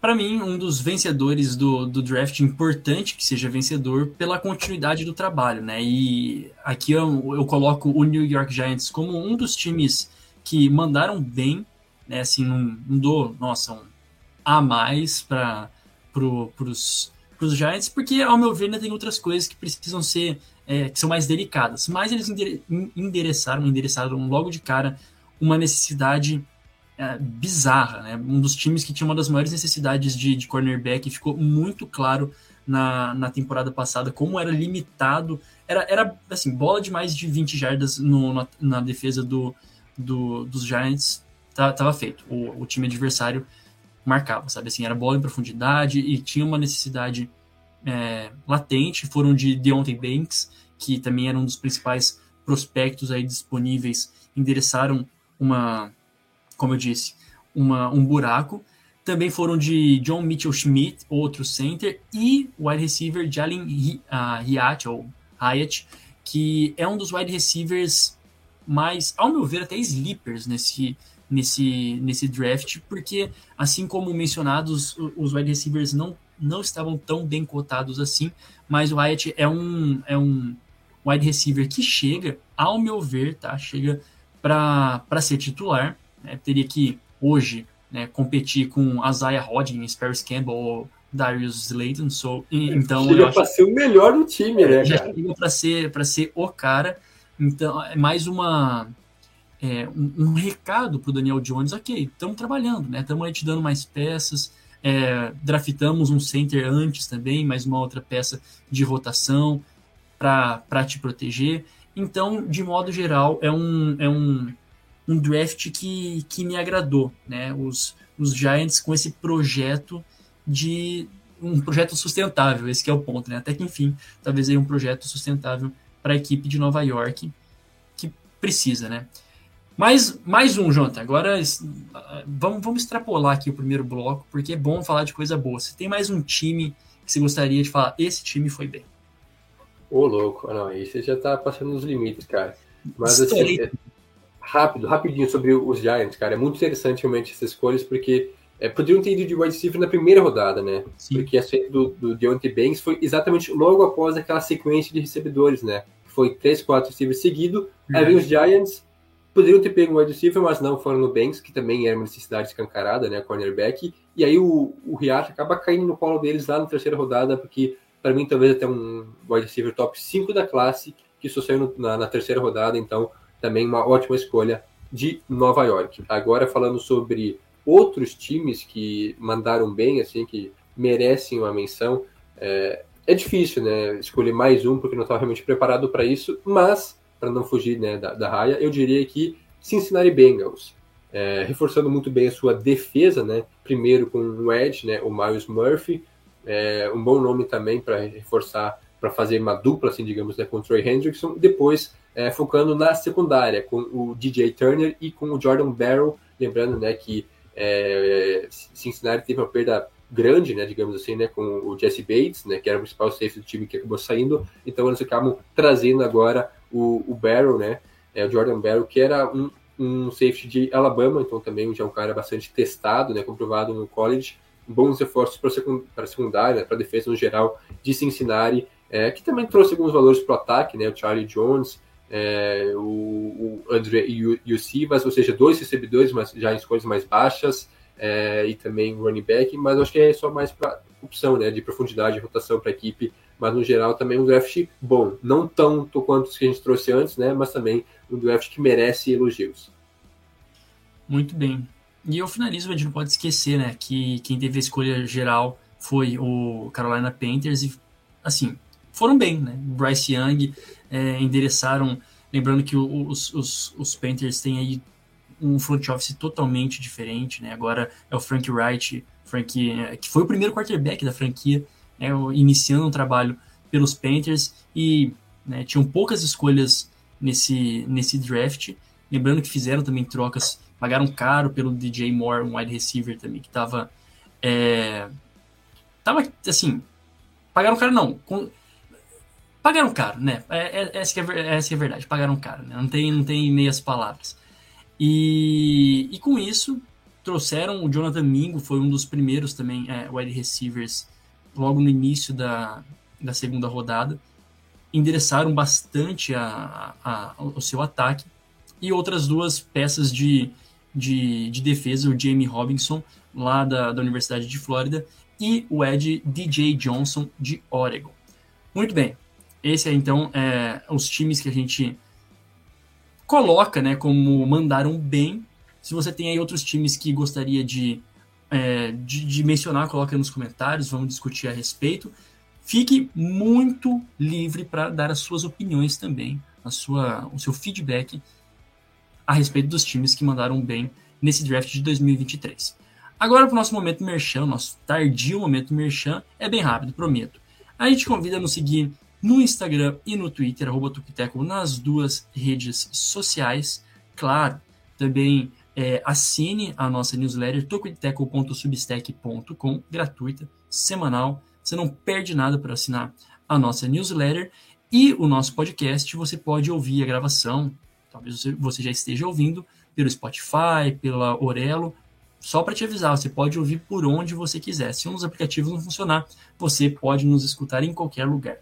Para mim, um dos vencedores do, do draft, importante que seja vencedor pela continuidade do trabalho, né? E aqui eu, eu coloco o New York Giants como um dos times que mandaram bem, né? Assim, não, não dou, nossa, um A mais para pro, os Giants, porque, ao meu ver, ainda tem outras coisas que precisam ser, é, que são mais delicadas. Mas eles endereçaram, endereçaram logo de cara uma necessidade é, bizarra, né? Um dos times que tinha uma das maiores necessidades de, de cornerback, ficou muito claro na, na temporada passada como era limitado. Era, era assim, bola de mais de 20 jardas no, na, na defesa do, do, dos Giants, tá, tava feito. O, o time adversário marcava, sabe? Assim, era bola em profundidade e tinha uma necessidade é, latente. Foram de Deontay Banks, que também era um dos principais prospectos aí disponíveis, endereçaram uma, como eu disse, uma, um buraco. Também foram de John Mitchell Schmidt, outro center, e wide receiver Jalen Hyatt, ou Hyatt, que é um dos wide receivers mais, ao meu ver, até sleepers nesse, nesse, nesse draft, porque, assim como mencionados, os wide receivers não, não estavam tão bem cotados assim, mas o Wyatt é um, é um wide receiver que chega, ao meu ver, tá? Chega para ser titular. Né? Teria que, hoje, né, competir com Isaiah Hodgins, Paris Campbell ou Darius Slayton. So, então, chega para ser o melhor do time, né, Já chega para ser, ser o cara. Então, é mais uma é, um, um, recado para o Daniel Jones, ok, estamos trabalhando, né? Estamos aí te dando mais peças, é, draftamos um center antes também, mais uma outra peça de rotação para te proteger. Então, de modo geral, é um, é um, um draft que, que me agradou, né? Os, os Giants com esse projeto de um projeto sustentável, esse é o ponto, né? Até que enfim, talvez aí um projeto sustentável para a equipe de Nova York que precisa, né? Mais, mais um, Jonathan. Agora vamos, vamos extrapolar aqui o primeiro bloco, porque é bom falar de coisa boa. Você tem mais um time que você gostaria de falar? Esse time foi bem. Ô, louco. Não, aí você já tá passando os limites, cara. Mas assim, rápido, rapidinho sobre os Giants, cara. É muito interessante realmente essas escolhas, porque é, poderiam ter ido de wide receiver na primeira rodada, né? Sim. Porque a saída do, do Deontay Banks foi exatamente logo após aquela sequência de recebedores, né? Foi 3, 4 receivers seguido. Aí vem os Giants Poderiam ter pego um wide receiver, mas não foram no Banks, que também era uma necessidade escancarada, né? Cornerback. E aí o, o Riacho acaba caindo no colo deles lá na terceira rodada, porque para mim talvez até um wide receiver top 5 da classe, que só saiu na, na terceira rodada, então também uma ótima escolha de Nova York. Agora falando sobre outros times que mandaram bem, assim, que merecem uma menção, é, é difícil, né, escolher mais um, porque não estava realmente preparado para isso, mas para não fugir né, da, da raia, eu diria que Cincinnati Bengals, é, reforçando muito bem a sua defesa, né? Primeiro com o Edge, né? O Miles Murphy, é, um bom nome também para reforçar, para fazer uma dupla, assim, digamos, né, com o Trey Hendrickson. Depois é, focando na secundária com o DJ Turner e com o Jordan Barrow, lembrando, né, que é, Cincinnati teve uma perda grande, né, digamos assim, né, com o Jesse Bates, né, que era o principal safety do time que acabou saindo. Então eles acabam trazendo agora o, o Barrow, né? É, o Jordan Barrow, que era um, um safety de Alabama, então também já é um cara bastante testado, né? Comprovado no college. bons reforços para a secundária, para a defesa no geral de Cincinnati, é, que também trouxe alguns valores para o ataque, né? O Charlie Jones, é, o, o André e o Sivas, ou seja, dois recebedores, mas já em escolhas mais baixas, é, e também running back, mas acho que é só mais para opção né, de profundidade, rotação para a equipe, mas no geral também um draft bom, não tanto quanto os que a gente trouxe antes, né, mas também um draft que merece elogios. Muito bem. E eu finalizo, a gente não pode esquecer, né, que quem teve a escolha geral foi o Carolina Panthers e, assim, foram bem, né? Bryce Young é, endereçaram, lembrando que os, os, os Panthers têm aí um front office totalmente diferente, né? Agora é o Frank Wright, Frank, é, que foi o primeiro quarterback da franquia, né? iniciando um trabalho pelos Panthers e né, tinham poucas escolhas nesse, nesse draft. Lembrando que fizeram também trocas, pagaram caro pelo DJ Moore, um wide receiver também, que tava. É, tava assim. Pagaram caro, não. Pagaram caro, né? É, é, essa, é, essa é a verdade, pagaram caro, né? Não tem, não tem meias palavras. E, e com isso, trouxeram o Jonathan Mingo, foi um dos primeiros também é, wide receivers logo no início da, da segunda rodada. Endereçaram bastante a, a, a, o seu ataque. E outras duas peças de, de, de defesa, o Jamie Robinson, lá da, da Universidade de Flórida, e o Ed DJ Johnson, de Oregon. Muito bem, esse é então é, os times que a gente coloca, né, como mandaram bem. Se você tem aí outros times que gostaria de, é, de, de, mencionar, coloca nos comentários, vamos discutir a respeito. Fique muito livre para dar as suas opiniões também, a sua, o seu feedback a respeito dos times que mandaram bem nesse draft de 2023. Agora para o nosso momento merchan, nosso tardio momento merchan, é bem rápido, prometo. A gente convida a nos seguir no Instagram e no Twitter, arroba Tukiteco, nas duas redes sociais. Claro, também é, assine a nossa newsletter, tukiteco.substack.com, gratuita, semanal. Você não perde nada para assinar a nossa newsletter. E o nosso podcast, você pode ouvir a gravação, talvez você já esteja ouvindo, pelo Spotify, pela Orelo, só para te avisar, você pode ouvir por onde você quiser. Se um dos aplicativos não funcionar, você pode nos escutar em qualquer lugar.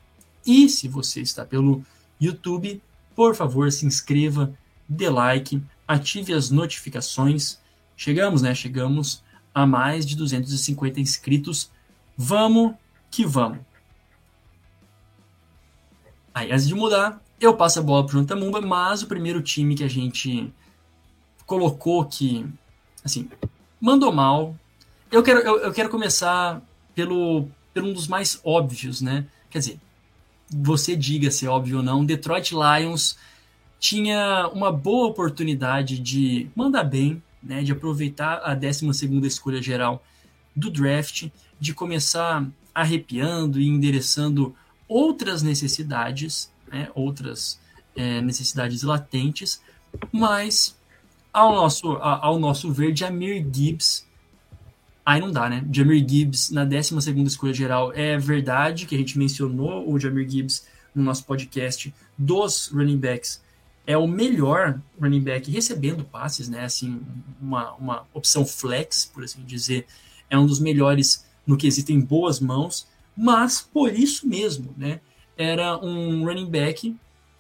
E se você está pelo YouTube, por favor, se inscreva, dê like, ative as notificações. Chegamos, né? Chegamos a mais de 250 inscritos. Vamos que vamos. Aí, antes de mudar, eu passo a bola para o Jantamumba, mas o primeiro time que a gente colocou que, assim, mandou mal. Eu quero, eu, eu quero começar pelo, pelo um dos mais óbvios, né? Quer dizer, você diga se é óbvio ou não, Detroit Lions tinha uma boa oportunidade de mandar bem, né, de aproveitar a 12 escolha geral do draft, de começar arrepiando e endereçando outras necessidades, né, outras é, necessidades latentes, mas ao nosso, ao nosso ver, Jamir Gibbs Aí não dá, né? Jamir Gibbs na 12 escolha geral. É verdade que a gente mencionou o Jamir Gibbs no nosso podcast dos running backs. É o melhor running back recebendo passes, né? Assim, uma, uma opção flex, por assim dizer. É um dos melhores no que existem boas mãos. Mas por isso mesmo, né? Era um running back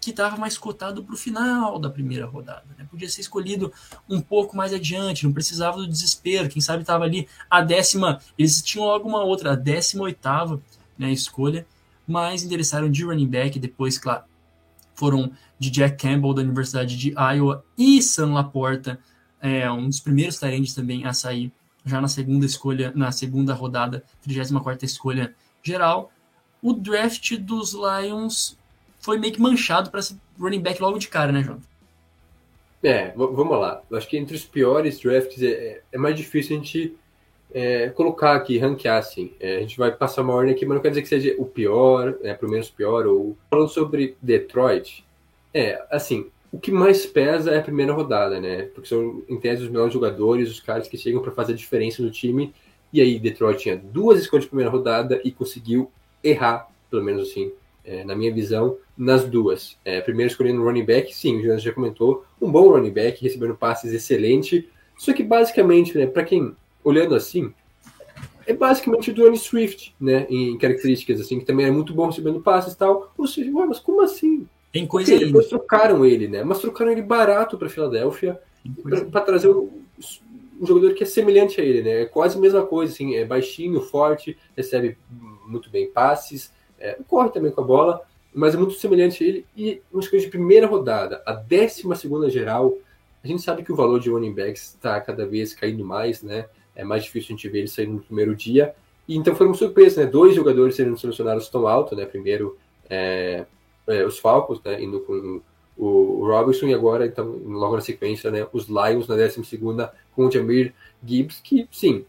que estava mais cotado para o final da primeira rodada. Né? Podia ser escolhido um pouco mais adiante, não precisava do desespero. Quem sabe estava ali a décima, eles tinham alguma outra, a décima oitava né, escolha, mas endereçaram de running back, depois, claro, foram de Jack Campbell da Universidade de Iowa e Sam Laporta, é, um dos primeiros talentos também a sair já na segunda escolha, na segunda rodada, 34 escolha geral. O draft dos Lions foi meio que manchado para esse running back logo de cara, né, João? É, vamos lá. Eu acho que entre os piores drafts é, é, é mais difícil a gente é, colocar aqui, ranquear assim. É, a gente vai passar uma ordem aqui, mas não quer dizer que seja o pior, é, pro menos pior, ou falando sobre Detroit, é, assim, o que mais pesa é a primeira rodada, né? Porque são, em tese, os melhores jogadores, os caras que chegam para fazer a diferença no time. E aí, Detroit tinha duas escolhas de primeira rodada e conseguiu errar, pelo menos assim, é, na minha visão, nas duas. É, primeiro escolhendo running back, sim, o Jonas já comentou, um bom running back, recebendo passes excelente, só que basicamente, né, para quem, olhando assim, é basicamente o Dwayne Swift, né? Em características, assim, que também é muito bom recebendo passes e tal. Ou seja, ué, mas como assim? Tem coisa Porque Depois trocaram ele, né? Mas trocaram ele barato para Filadélfia para trazer um, um, jogador que é semelhante a ele, né? É quase a mesma coisa, assim, é baixinho, forte, recebe muito bem passes, é, corre também com a bola, mas é muito semelhante a ele. E uma escolha de primeira rodada, a 12 segunda geral, a gente sabe que o valor de running backs está cada vez caindo mais, né? É mais difícil a gente ver ele saindo no primeiro dia. E então foi uma surpresa, né? Dois jogadores sendo selecionados tão alto, né? Primeiro é, é, os Falcons, né? Indo com o Robinson e agora, então, logo na sequência, né? Os Lions na 12 com o Jamir Gibbs, que sim,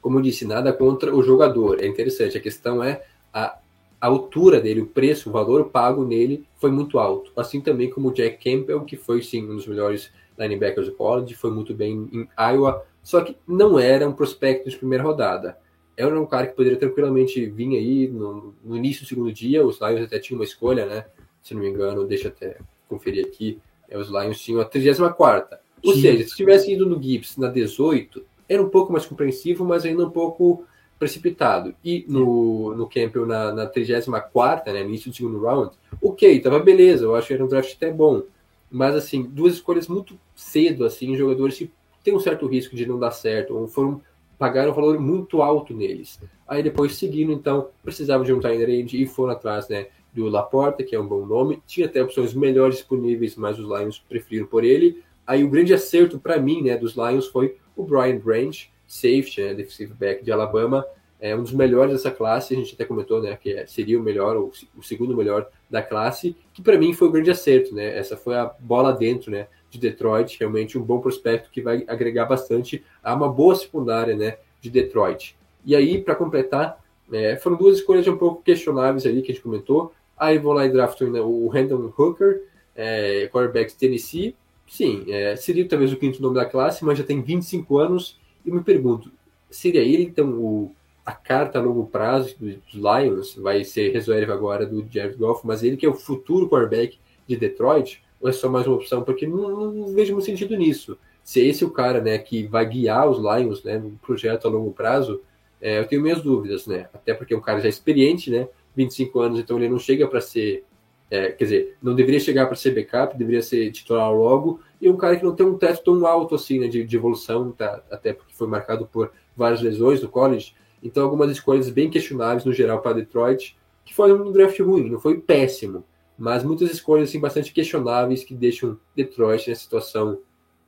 como eu disse, nada contra o jogador. É interessante. A questão é a, a altura dele, o preço, o valor pago nele foi muito alto. Assim também como o Jack Campbell, que foi sim um dos melhores linebackers do college, foi muito bem em Iowa, só que não era um prospecto de primeira rodada. Era um cara que poderia tranquilamente vir aí no, no início do segundo dia. Os Lions até tinham uma escolha, né? Se não me engano, deixa até conferir aqui. É, os Lions tinham a 34. Ou Sim. seja, se tivesse ido no Gibbs na 18, era um pouco mais compreensivo, mas ainda um pouco precipitado. E no, no Campbell na, na 34, né, início do segundo round, ok, tava beleza, eu acho que era um draft até bom. Mas, assim, duas escolhas muito cedo, assim, jogadores que tem um certo risco de não dar certo, ou foram pagaram um valor muito alto neles. Aí depois seguindo, então, precisavam de um tight end e foram atrás, né, do Laporta, que é um bom nome. Tinha até opções melhores disponíveis, mas os Lions preferiram por ele. Aí o grande acerto para mim, né, dos Lions foi o Brian Branch, safety, né, defensive back de Alabama, é um dos melhores dessa classe, a gente até comentou, né, que seria o melhor, ou o segundo melhor da classe, que para mim foi o grande acerto, né, essa foi a bola dentro, né, de Detroit, realmente um bom prospecto que vai agregar bastante a uma boa secundária né, de Detroit. E aí, para completar, é, foram duas escolhas um pouco questionáveis ali que a gente comentou. Aí vão lá e draftam né, o Randall Hooker, é, quarterback de Tennessee. Sim, é, seria talvez o quinto nome da classe, mas já tem 25 anos. E me pergunto, seria ele então o, a carta a longo prazo dos Lions? Vai ser reserva agora do Jared Goff, mas ele que é o futuro quarterback de Detroit? ou é só mais uma opção? Porque não, não vejo muito sentido nisso. Se esse é o cara né, que vai guiar os Lions né, no projeto a longo prazo, é, eu tenho minhas dúvidas, né? Até porque é um cara já experiente, né? 25 anos, então ele não chega para ser. É, quer dizer, não deveria chegar para ser backup, deveria ser titular logo. E um cara que não tem um teto tão alto assim, né? De, de evolução, tá? até porque foi marcado por várias lesões no college. Então, algumas escolhas bem questionáveis no geral para Detroit, que foi um draft ruim, não foi péssimo mas muitas escolhas assim, bastante questionáveis que deixam Detroit nessa situação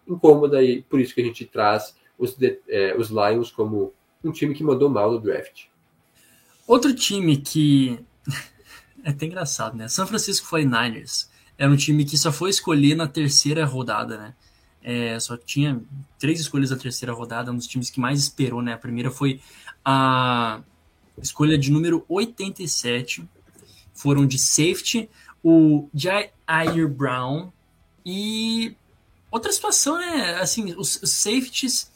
incômoda e por isso que a gente traz os, é, os Lions como um time que mandou mal no draft. Outro time que é até engraçado, né? San Francisco 49ers era um time que só foi escolher na terceira rodada, né? É, só tinha três escolhas na terceira rodada, um dos times que mais esperou, né? A primeira foi a escolha de número 87, foram de safety, o Jair Brown e outra situação, né? Assim, os, os safeties,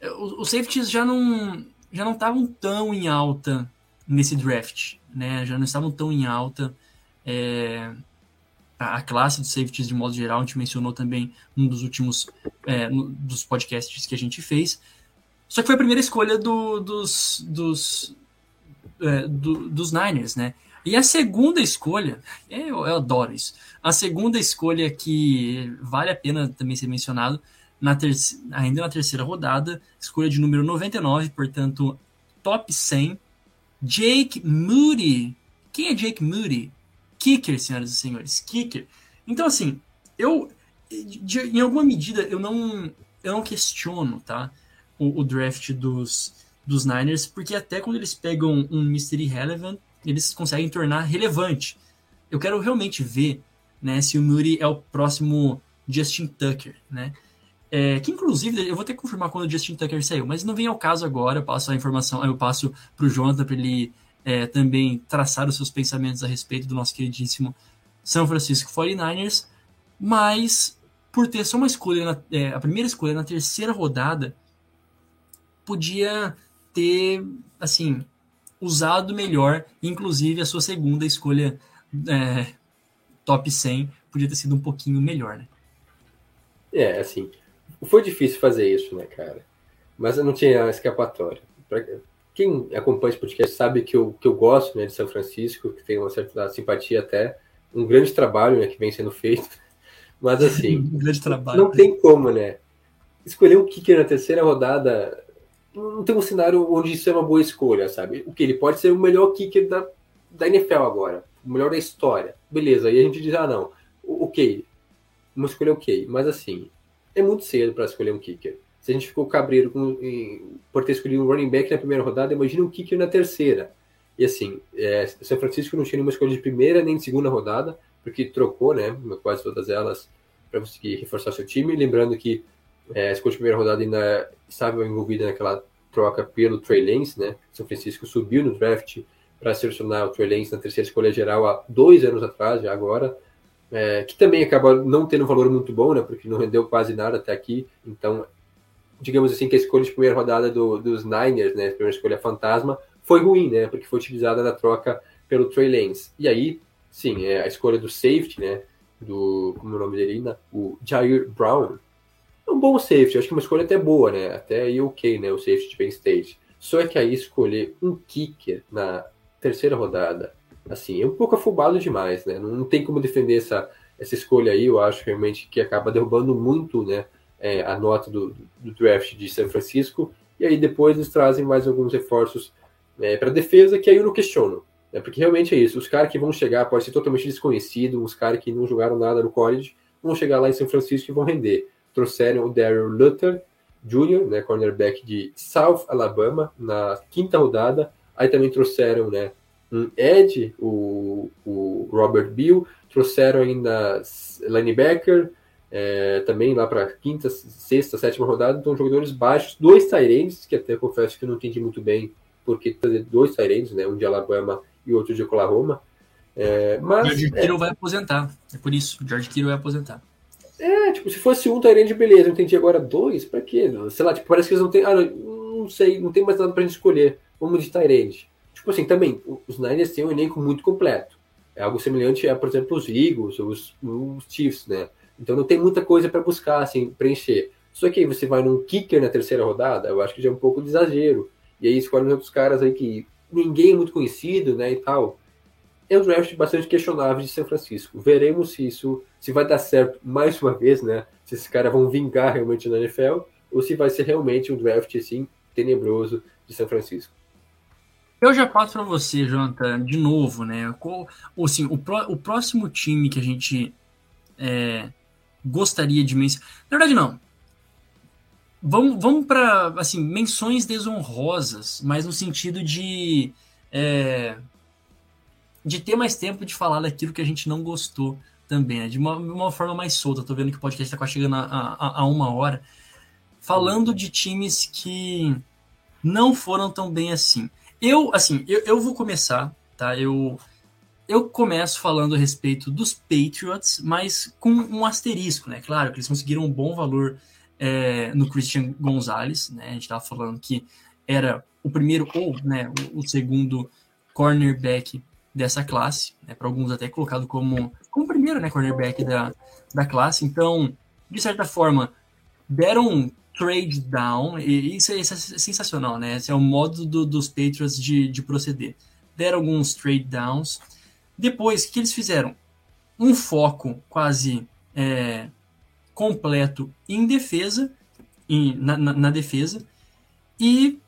os, os, safeties já não já não estavam tão em alta nesse draft, né? Já não estavam tão em alta. É, a, a, classe dos safeties de modo geral, a gente mencionou também num dos últimos é, dos podcasts que a gente fez. Só que foi a primeira escolha do, dos, dos, é, do, dos Niners, né? E a segunda escolha, eu, eu, adoro isso. A segunda escolha que vale a pena também ser mencionado, na ainda na terceira rodada, escolha de número 99, portanto, top 100, Jake Moody. Quem é Jake Moody? Kicker, senhoras e senhores, kicker. Então, assim, eu, de, em alguma medida, eu não, eu não questiono, tá? O, o draft dos, dos Niners, porque até quando eles pegam um Mystery Relevant, eles conseguem tornar relevante. Eu quero realmente ver né, se o Muri é o próximo Justin Tucker, né? É, que inclusive eu vou ter que confirmar quando o Justin Tucker saiu, mas não vem ao caso agora. Eu passo a informação, eu passo para o Jonathan para ele é, também traçar os seus pensamentos a respeito do nosso queridíssimo São Francisco 49ers. Mas por ter só uma escolha, na, é, a primeira escolha na terceira rodada, podia ter assim usado melhor, inclusive a sua segunda escolha é, top 100 podia ter sido um pouquinho melhor, né? É, assim, foi difícil fazer isso, né, cara? Mas eu não tinha escapatória. pra, quem acompanha esse podcast sabe que eu, que eu gosto né, de São Francisco, que tem uma certa simpatia até, um grande trabalho né, que vem sendo feito. Mas assim, um grande trabalho. não tem como, né? Escolher um kicker na terceira rodada não tem um cenário onde isso é uma boa escolha, sabe? O que ele pode ser o melhor kicker da, da NFL agora, o melhor da história. Beleza, aí a gente diz, ah, não, ok, vamos escolher ok, mas assim, é muito cedo para escolher um kicker. Se a gente ficou cabreiro com, em, por ter escolhido um running back na primeira rodada, imagina um kicker na terceira. E assim, é, São Francisco não tinha nenhuma escolha de primeira nem de segunda rodada, porque trocou, né, quase todas elas, para conseguir reforçar seu time. Lembrando que é, a escolha de primeira rodada ainda estava envolvida naquela troca pelo Trey Lance, né? São Francisco subiu no draft para selecionar o Trey Lance na terceira escolha geral há dois anos atrás, já agora, é, que também acaba não tendo um valor muito bom, né? Porque não rendeu quase nada até aqui. Então, digamos assim, que a escolha de primeira rodada do, dos Niners, né? A primeira escolha fantasma, foi ruim, né? Porque foi utilizada na troca pelo Trey Lance. E aí, sim, é a escolha do safety, né? Do, como é o nome dele ainda? O Jair Brown, é um bom safety, acho que uma escolha até boa, né? Até aí ok, né? O safety de Penn State. Só é que aí escolher um kicker na terceira rodada, assim, é um pouco afobado demais, né? Não tem como defender essa, essa escolha aí, eu acho realmente que acaba derrubando muito, né? É, a nota do, do draft de São Francisco, e aí depois eles trazem mais alguns reforços é, para defesa, que aí eu não questiono. Né? Porque realmente é isso, os caras que vão chegar pode ser totalmente desconhecido, os caras que não jogaram nada no college, vão chegar lá em São Francisco e vão render trouxeram o Daryl Luther Jr., né, cornerback de South Alabama, na quinta rodada. Aí também trouxeram né, um Ed, o, o Robert Bill, trouxeram ainda linebacker, é, também lá para quinta, sexta, sétima rodada, então jogadores baixos, dois Tyrants, que até confesso que eu não entendi muito bem porque trazer dois Tyrants, né, um de Alabama e outro de Oklahoma. É, mas, George Kittle é, vai aposentar, é por isso, George Kittle vai aposentar. É, tipo, se fosse um Tyrande, beleza, eu entendi agora dois, pra quê? Sei lá, tipo, parece que eles não têm. Ah, não, sei, não tem mais nada pra gente escolher. Vamos de Tyrande. Tipo assim, também, os Niners têm um elenco muito completo. É algo semelhante a, por exemplo, os Eagles, os, os Chiefs, né? Então não tem muita coisa para buscar, assim, preencher. Só que aí você vai num kicker na terceira rodada, eu acho que já é um pouco de exagero. E aí escolhe outros caras aí que ninguém é muito conhecido, né, e tal é um draft bastante questionável de São Francisco. Veremos se isso se vai dar certo mais uma vez, né? Se esses caras vão vingar realmente na NFL ou se vai ser realmente um draft assim tenebroso de São Francisco. Eu já passo para você, Jonathan, de novo, né? Qual, assim, o, o próximo time que a gente é, gostaria de mencionar. Na verdade, não. Vamos, vamos para assim, menções desonrosas, mas no sentido de. É, de ter mais tempo de falar daquilo que a gente não gostou também, né? de uma, uma forma mais solta. Tô vendo que o podcast está quase chegando a, a, a, uma hora. Falando de times que não foram tão bem assim. Eu, assim, eu, eu vou começar, tá? Eu, eu começo falando a respeito dos Patriots, mas com um asterisco, né? Claro que eles conseguiram um bom valor é, no Christian Gonzalez, né? A gente estava falando que era o primeiro ou né, o, o segundo cornerback dessa classe, né, para alguns até colocado como, como primeiro né, cornerback da, da classe. Então, de certa forma, deram trade down, e isso é, isso é sensacional, né? Esse é o modo do, dos Patriots de, de proceder. Deram alguns trade downs. Depois, o que eles fizeram? Um foco quase é, completo em defesa, em, na, na, na defesa, e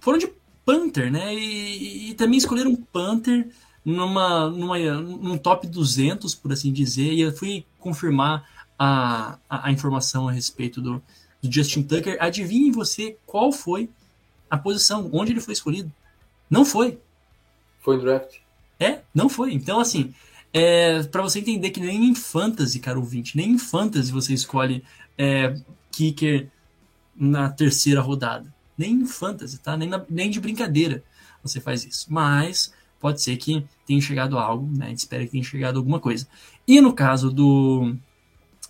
foram de Panther, né? E, e, também escolheram Panther numa, numa, num top 200, por assim dizer, e eu fui confirmar a, a, a informação a respeito do, do, Justin Tucker. Adivinhe você qual foi a posição, onde ele foi escolhido? Não foi. Foi draft. É, não foi. Então, assim, é, para você entender que nem em fantasy, cara ouvinte, nem em fantasy você escolhe é, kicker na terceira rodada nem em fantasy, tá? Nem, na, nem de brincadeira você faz isso. Mas pode ser que tenha chegado algo, né? A gente espera que tenha chegado alguma coisa. E no caso do,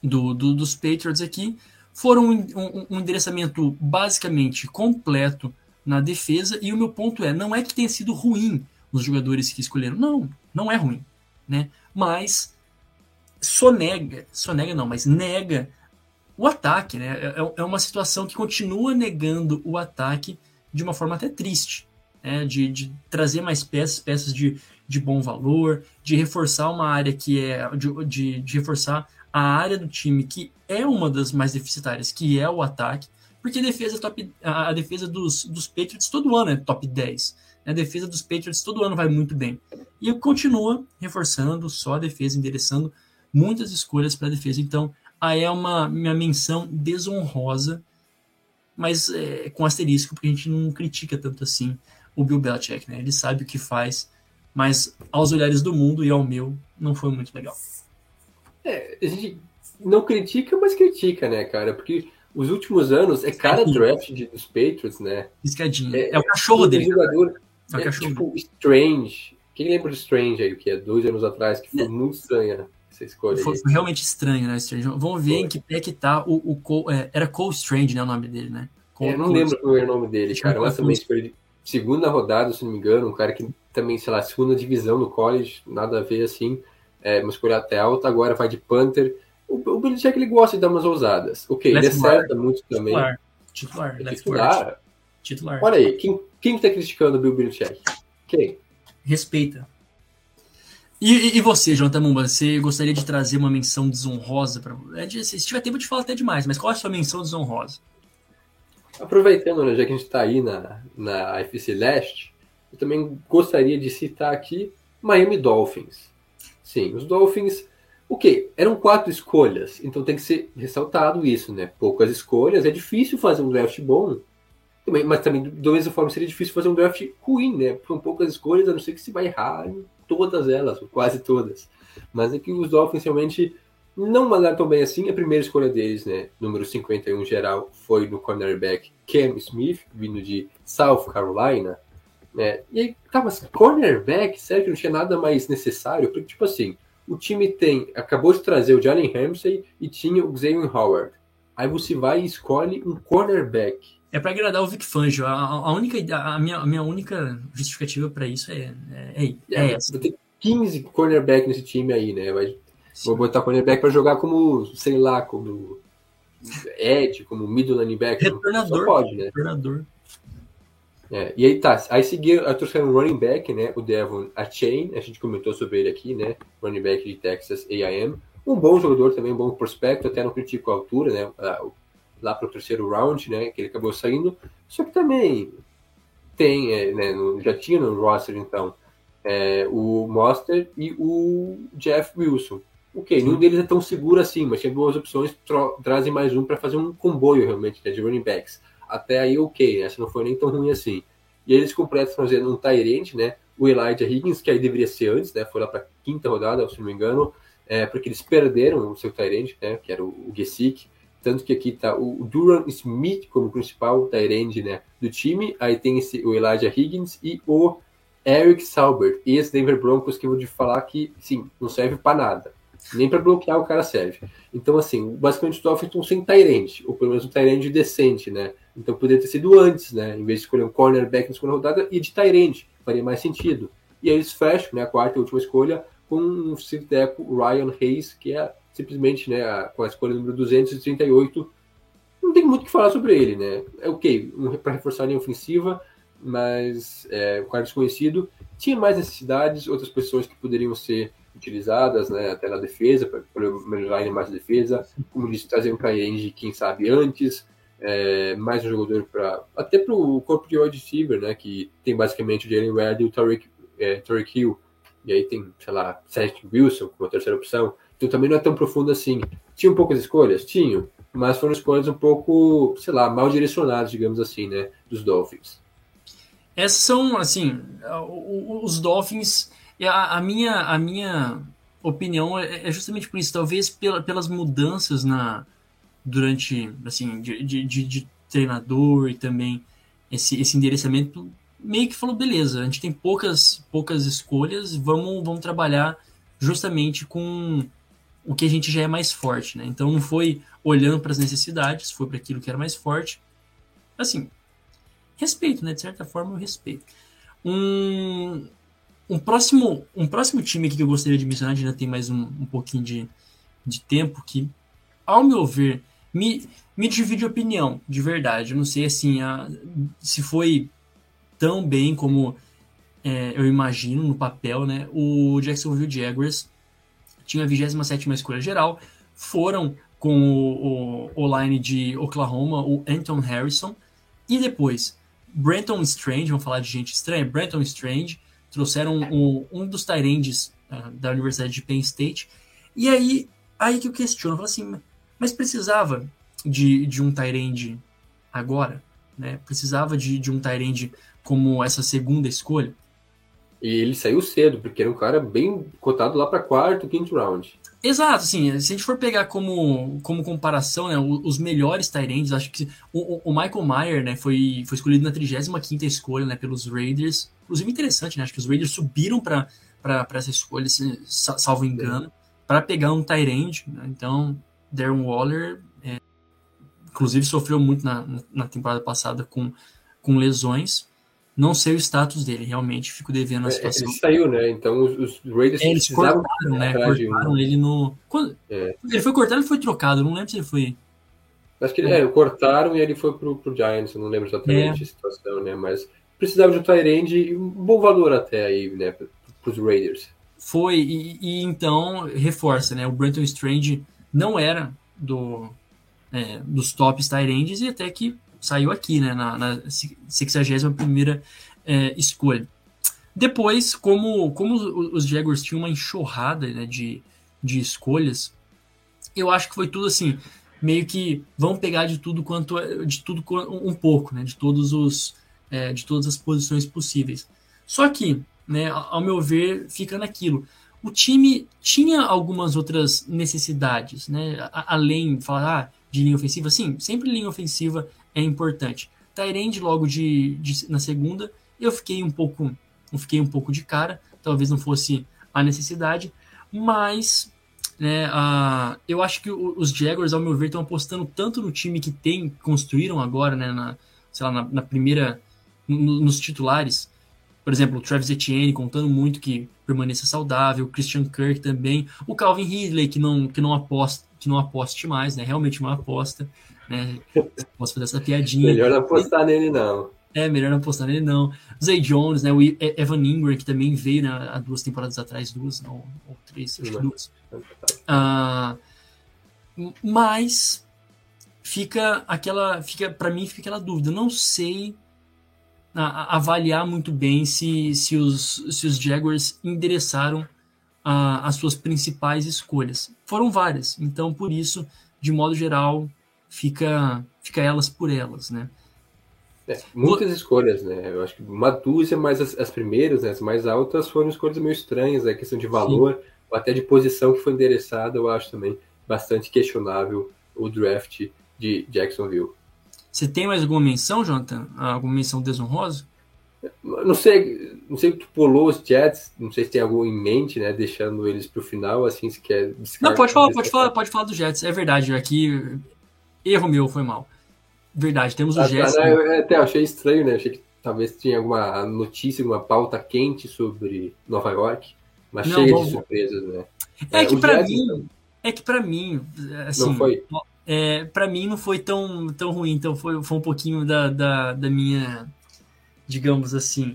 do, do dos Patriots aqui, foram um, um, um, endereçamento basicamente completo na defesa. E o meu ponto é, não é que tenha sido ruim os jogadores que escolheram. Não, não é ruim, né? Mas sonega, sonega não, mas nega o ataque, né? É, é, é uma situação que continua negando o ataque de uma forma até triste, né? de, de trazer mais peças, peças de, de bom valor, de reforçar uma área que é. de, de, de reforçar a área do time que é uma das mais deficitárias, que é o ataque, porque a defesa, top, a, defesa dos, dos Patriots todo ano é top 10. A defesa dos Patriots todo ano vai muito bem. E continua reforçando só a defesa, endereçando muitas escolhas para a defesa. Então, aí é uma minha menção desonrosa, mas é, com asterisco, porque a gente não critica tanto assim o Bill Belichick, né? Ele sabe o que faz, mas aos olhares do mundo e ao meu, não foi muito legal. É, a gente não critica, mas critica, né, cara? Porque os últimos anos é cada draft de, dos Patriots, né? É, é, o cachorro dele. Jogador, é, é tipo Strange. Quem lembra de Strange aí, que é dois anos atrás, que foi é. muito estranha essa escolha? Foi, foi, realmente estranho, né, Strange? Vamos ver foi. em que pé que tá o. o Cole, é, era Cole Strange, né? O nome dele, né? Cole, é, não Cole lembro qual era o nome dele, cara. Mas também escolhi segunda rodada, se não me engano, um cara que também, sei lá, segunda divisão no college, nada a ver assim. É, escolha até alta, agora vai de Panther. O, o Belichick ele gosta de dar umas ousadas. Ok, ele acerta muito também. Titular. Titular. É titular. Titular. Olha aí, quem, quem está criticando o Bill Belichick? Quem? Respeita. E, e, você, Jonathan Mumba, você gostaria de trazer uma menção desonrosa para é Se tiver tempo de falar até demais, mas qual é a sua menção desonrosa? Aproveitando, né, já que a gente está aí na, na FC Leste, eu também gostaria de citar aqui Miami Dolphins. Sim, os Dolphins, o okay, Eram quatro escolhas, então tem que ser ressaltado isso, né? Poucas escolhas, é difícil fazer um draft bom, também, mas também, da mesma forma, seria difícil fazer um draft ruim, né? São poucas escolhas, a não ser que se vai errar em todas elas, ou quase todas. Mas é que os Dolphins realmente não mandaram tão bem assim. A primeira escolha deles, né? Número 51 geral, foi no cornerback Cam Smith, vindo de South Carolina. Né? E aí, tá, mas cornerback, sério que não tinha nada mais necessário? Porque, tipo assim, o time tem, acabou de trazer o Jalen Ramsey e tinha o Xavier Howard. Aí você vai e escolhe um cornerback. É para agradar o Vic Fangio. A, a, única, a minha, a minha única justificativa para isso é, é, é, é essa. Tem 15 cornerback nesse time aí, né? Vai, vou botar cornerback para jogar como, sei lá, como Ed, como middle linebacker. Retornador. Só pode, né? Retornador. É, e aí tá, aí seguiu, eu trouxe um running back, né, o Devon Achain, a gente comentou sobre ele aqui, né, running back de Texas A&M, um bom jogador também, um bom prospecto, até não critico a altura, né, lá para o terceiro round, né, que ele acabou saindo, só que também tem, é, né, já tinha no roster, então, é, o Monster e o Jeff Wilson. Ok, nenhum deles é tão seguro assim, mas tinha boas opções, trazem mais um para fazer um comboio realmente né, de running backs. Até aí, ok, essa não foi nem tão ruim assim. E eles completam fazendo um Tyrant, né? O Elijah Higgins, que aí deveria ser antes, né? Foi lá para quinta rodada, se não me engano, é, porque eles perderam o seu Tyrant, né? Que era o, o Gesick. Tanto que aqui tá o Duran Smith como principal Tyrande né, do time. Aí tem esse, o Elijah Higgins e o Eric Saubert, esse Denver Broncos que eu vou te falar que, sim, não serve para nada. Nem para bloquear o cara serve. Então, assim, basicamente os Dolphins sem Tyrande, ou pelo menos um Tyrande decente, né? Então poderia ter sido antes, né? Em vez de escolher um cornerback na segunda rodada, e de Tyrande, faria mais sentido. E aí eles fecham, né, a quarta e última escolha, com um Steve Ryan Hayes, que é simplesmente, né, com a escolha número 238, não tem muito o que falar sobre ele, né? É ok, um, para reforçar a linha ofensiva, mas é um cara desconhecido. Tinha mais necessidades, outras pessoas que poderiam ser utilizadas, né, até na defesa, para melhorar ainda mais a defesa. Como disse, trazer um Kayenji, quem sabe, antes. É, mais um jogador para até para o corpo de wide receiver, né, que tem basicamente o Jalen Ward e o Tariq, é, Tariq Hill. E aí tem, sei lá, Cedric Wilson como a terceira opção. Então também não é tão profundo assim. Tinham poucas escolhas? Tinham. Mas foram escolhas um pouco, sei lá, mal direcionadas, digamos assim, né? Dos Dolphins. Essas são, assim, os Dolphins. A, a minha, a minha opinião é, é justamente por isso. Talvez pela, pelas mudanças na durante, assim, de, de, de treinador e também esse, esse endereçamento meio que falou beleza a gente tem poucas poucas escolhas vamos vamos trabalhar justamente com o que a gente já é mais forte, né? Então não foi olhando para as necessidades, foi para aquilo que era mais forte. Assim, respeito, né? De certa forma, eu respeito. Um, um, próximo, um próximo time que eu gostaria de mencionar, ainda tem mais um, um pouquinho de, de tempo, que, ao meu ver, me, me divide opinião, de verdade. Eu não sei assim a, se foi tão bem como é, eu imagino no papel, né? O Jacksonville Jaguars tinha a 27 escolha geral, foram com o, o, o line de Oklahoma, o Anton Harrison, e depois Brenton Strange, vamos falar de gente estranha, Brenton Strange, trouxeram um, um dos Tyrands uh, da Universidade de Penn State, e aí, aí que eu questiono, eu falo assim, mas precisava de, de um Tyrande agora? Né? Precisava de, de um Tyrande como essa segunda escolha? E ele saiu cedo, porque era um cara bem cotado lá para quarto, quinto round. Exato, assim, se a gente for pegar como, como comparação, né, os melhores Tyrands, acho que o, o, Michael Mayer, né, foi, foi escolhido na 35ª escolha, né, pelos Raiders. Inclusive interessante, né, acho que os Raiders subiram para essa escolha, se, salvo engano, para pegar um Tyrand, né, então Darren Waller, é, inclusive sofreu muito na, na temporada passada com, com lesões, não sei o status dele, realmente fico devendo a é, situação. Ele saiu, né? Então os, os Raiders é, eles cortaram, né? Cortaram um... ele no. Quando... É. Ele foi cortado e foi trocado, não lembro se ele foi. Acho que é, cortaram e ele foi pro, pro Giants, não lembro exatamente é. a situação, né? Mas precisava de um Tyrande e um bom valor até aí, né? Pros Raiders. Foi, e, e então reforça, né? O Brenton Strange não era do, é, dos tops Tyrands e até que saiu aqui, né, na, na 61 é, escolha. Depois, como, como os Jaguars tinham uma enxurrada né, de, de escolhas, eu acho que foi tudo assim, meio que vão pegar de tudo quanto de tudo um pouco, né, de todos os é, de todas as posições possíveis. Só que, né, ao meu ver, fica naquilo. O time tinha algumas outras necessidades, né, além de falar ah, de linha ofensiva, sim, sempre linha ofensiva é importante. Tyrande logo de, de, na segunda, eu fiquei um pouco, eu fiquei um pouco de cara, talvez não fosse a necessidade, mas né, a, eu acho que os Jaguars, ao meu ver, estão apostando tanto no time que tem, construíram agora, né, na, sei lá, na, na primeira, nos titulares, por exemplo, o Travis Etienne contando muito que permaneça saudável, o Christian Kirk também, o Calvin Ridley que não que não aposta, que não aposte mais, né? Realmente uma aposta né? Posso fazer essa piadinha. Melhor não apostar nele, não. É, melhor não apostar nele, não. Zay Jones, né? O Evan Ingram, que também veio né, há duas temporadas atrás, duas, ou, ou três, acho que duas. Ah, mas fica aquela. Fica, para mim, fica aquela dúvida. não sei a, avaliar muito bem se, se, os, se os Jaguars endereçaram a, as suas principais escolhas. Foram várias, então por isso, de modo geral, fica, fica elas por elas, né? É, muitas o... escolhas, né? Eu acho que uma dúzia, mas as, as, primeiras, né, as mais altas, foram escolhas meio estranhas, a né? questão de valor, Sim. ou até de posição que foi endereçada, eu acho também bastante questionável o draft de Jacksonville. Você tem mais alguma menção, Jonathan? Alguma menção desonrosa? Não sei, não sei que tu pulou os Jets, não sei se tem algo em mente, né? Deixando eles para o final, assim, se quer. Não, pode falar, pode falar, pode falar dos Jets. É verdade, aqui Erro meu, foi mal. Verdade, temos o ah, Jets. Tá, eu até achei estranho, né? Achei que talvez tinha alguma notícia, alguma pauta quente sobre Nova York, mas não, cheia de surpresas, né? É, é que para mim, então. é que para mim, assim, não foi. É, para mim não foi tão, tão ruim, então foi, foi um pouquinho da, da, da minha, digamos assim,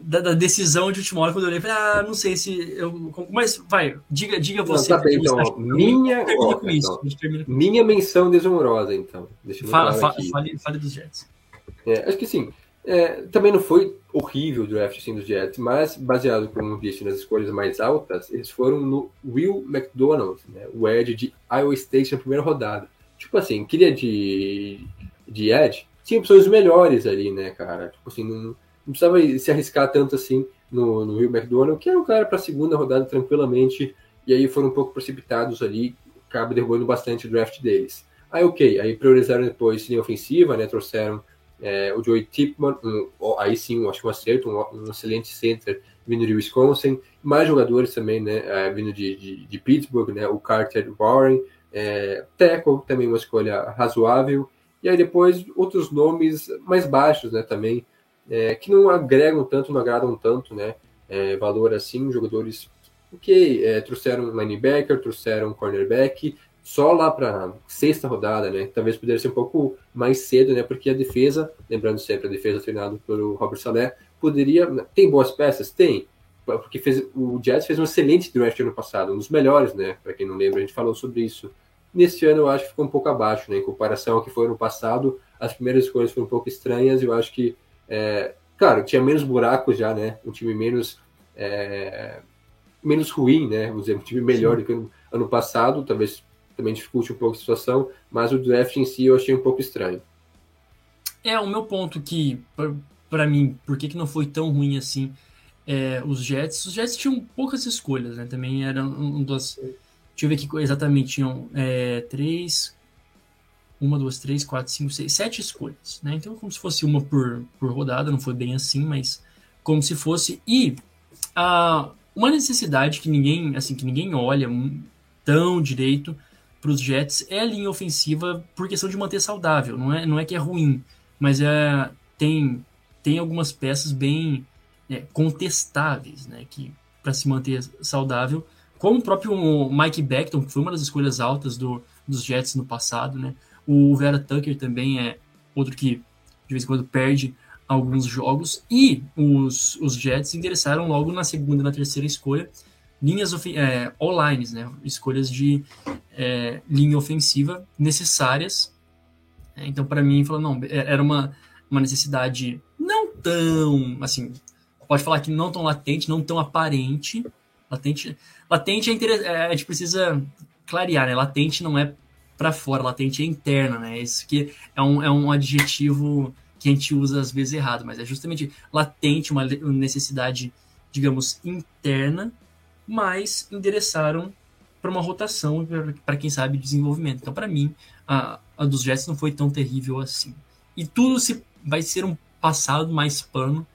da, da, decisão de última hora, quando eu olhei, falei, ah, não sei se eu. Mas vai, diga, diga você. Não, tá bem, então, minha, ó, com isso, então, minha menção desonrosa, então. Deixa eu fala, fala, fale, fale dos Jets. É, acho que sim. É, também não foi horrível o draft assim, dos Jets, mas baseado, como disse, nas escolhas mais altas, eles foram no Will McDonald, né, o Ed de Iowa State na primeira rodada. Tipo assim, queria de, de Ed, tinha opções melhores ali, né, cara? Tipo assim, não não precisava se arriscar tanto assim no, no Rio McDonald, que era um cara para segunda rodada tranquilamente, e aí foram um pouco precipitados ali, acaba derrubando bastante o draft deles. Aí ok, aí priorizaram depois linha ofensiva, né, trouxeram é, o Joey Tipman, um, aí sim, acho um acerto, um, um, excelente center vindo de Wisconsin, mais jogadores também, né, é, vindo de, de, de, Pittsburgh, né, o Carter Warren, é, Teco, também uma escolha razoável, e aí depois outros nomes mais baixos, né, também, é, que não agregam tanto, não agradam tanto, né? É, valor assim, jogadores ok, é, trouxeram linebacker, trouxeram cornerback, só lá para sexta rodada, né? Talvez pudesse ser um pouco mais cedo, né? Porque a defesa, lembrando sempre, a defesa treinada pelo Robert Saleh, poderia. Tem boas peças? Tem. Porque fez, o Jets fez um excelente draft ano passado, um dos melhores, né? Para quem não lembra, a gente falou sobre isso. Nesse ano eu acho que ficou um pouco abaixo, né? Em comparação ao que foi ano passado, as primeiras escolhas foram um pouco estranhas. Eu acho que, é, claro, tinha menos buracos já, né? Um time menos é, menos ruim, né? Vamos dizer, um time melhor Sim. do que ano, ano passado, talvez também dificulte um pouco a situação, mas o draft em si eu achei um pouco estranho. É, o meu ponto que, para mim, por que, que não foi tão ruim assim é, os Jets? Os Jets tinham poucas escolhas, né? Também eram um das. Deixa eu ver aqui exatamente, tinham é, três, uma, duas, três, quatro, cinco, seis, sete escolhas, né? Então, como se fosse uma por, por rodada, não foi bem assim, mas como se fosse. E uma necessidade que ninguém, assim, que ninguém olha tão direito para os Jets é a linha ofensiva por questão de manter saudável. Não é, não é que é ruim, mas é, tem, tem algumas peças bem é, contestáveis, né? Que para se manter saudável, como o próprio Mike Beckton, que foi uma das escolhas altas do, dos Jets no passado, né? O Vera Tucker também é outro que de vez em quando perde alguns jogos e os, os Jets interessaram logo na segunda e na terceira escolha linhas é, all-lines, né? escolhas de é, linha ofensiva necessárias. É, então, para mim, falou, não, é, era uma, uma necessidade não tão, assim, pode falar que não tão latente, não tão aparente. Latente, latente é, interessante, é, a gente precisa clarear, né? Latente não é para fora, latente é interna, né? Isso que é um, é um adjetivo que a gente usa às vezes errado, mas é justamente latente, uma necessidade, digamos, interna, mas endereçaram para uma rotação para quem sabe desenvolvimento. Então, para mim, a, a dos Jets não foi tão terrível assim. E tudo se vai ser um passado mais pano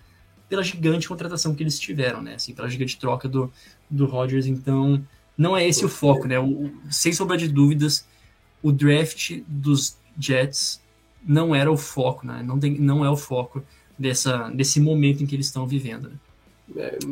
pela gigante contratação que eles tiveram, né? Assim, pela gigante troca do, do Rodgers. Então, não é esse o foco, né? O, sem sombra de dúvidas, o draft dos Jets não era o foco, né? Não, tem, não é o foco dessa, desse momento em que eles estão vivendo. Né?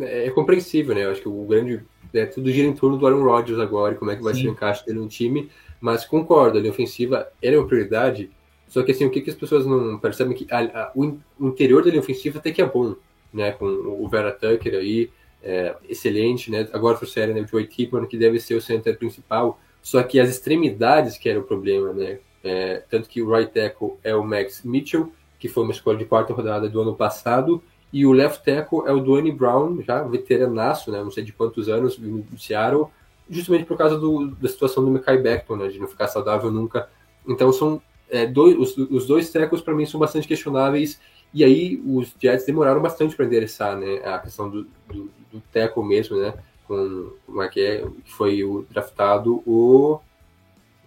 É, é, compreensível, né? Eu acho que o grande. É, tudo gira em torno do Aaron Rodgers agora e como é que vai Sim. ser o encaixe dele no time. Mas concordo, a linha ofensiva é uma prioridade. Só que assim, o que, que as pessoas não percebem que a, a, o, interior da linha ofensiva até que é bom, né? Com o Vera Tucker aí, é, excelente, né? Agora trouxeram né, o Joey Tipman, que deve ser o center principal. Só que as extremidades que era o problema, né? É, tanto que o right tackle é o Max Mitchell, que foi uma escolha de quarta rodada do ano passado, e o left tackle é o Dwayne Brown, já veteranaço, né, não sei de quantos anos, no Seattle, justamente por causa do, da situação do Mekai Beckton, né, de não ficar saudável nunca. Então são é, dois, os, os dois tackles para mim são bastante questionáveis, e aí os Jets demoraram bastante para endereçar né, a questão do, do, do tackle mesmo, né, com como é que é, que foi o draftado o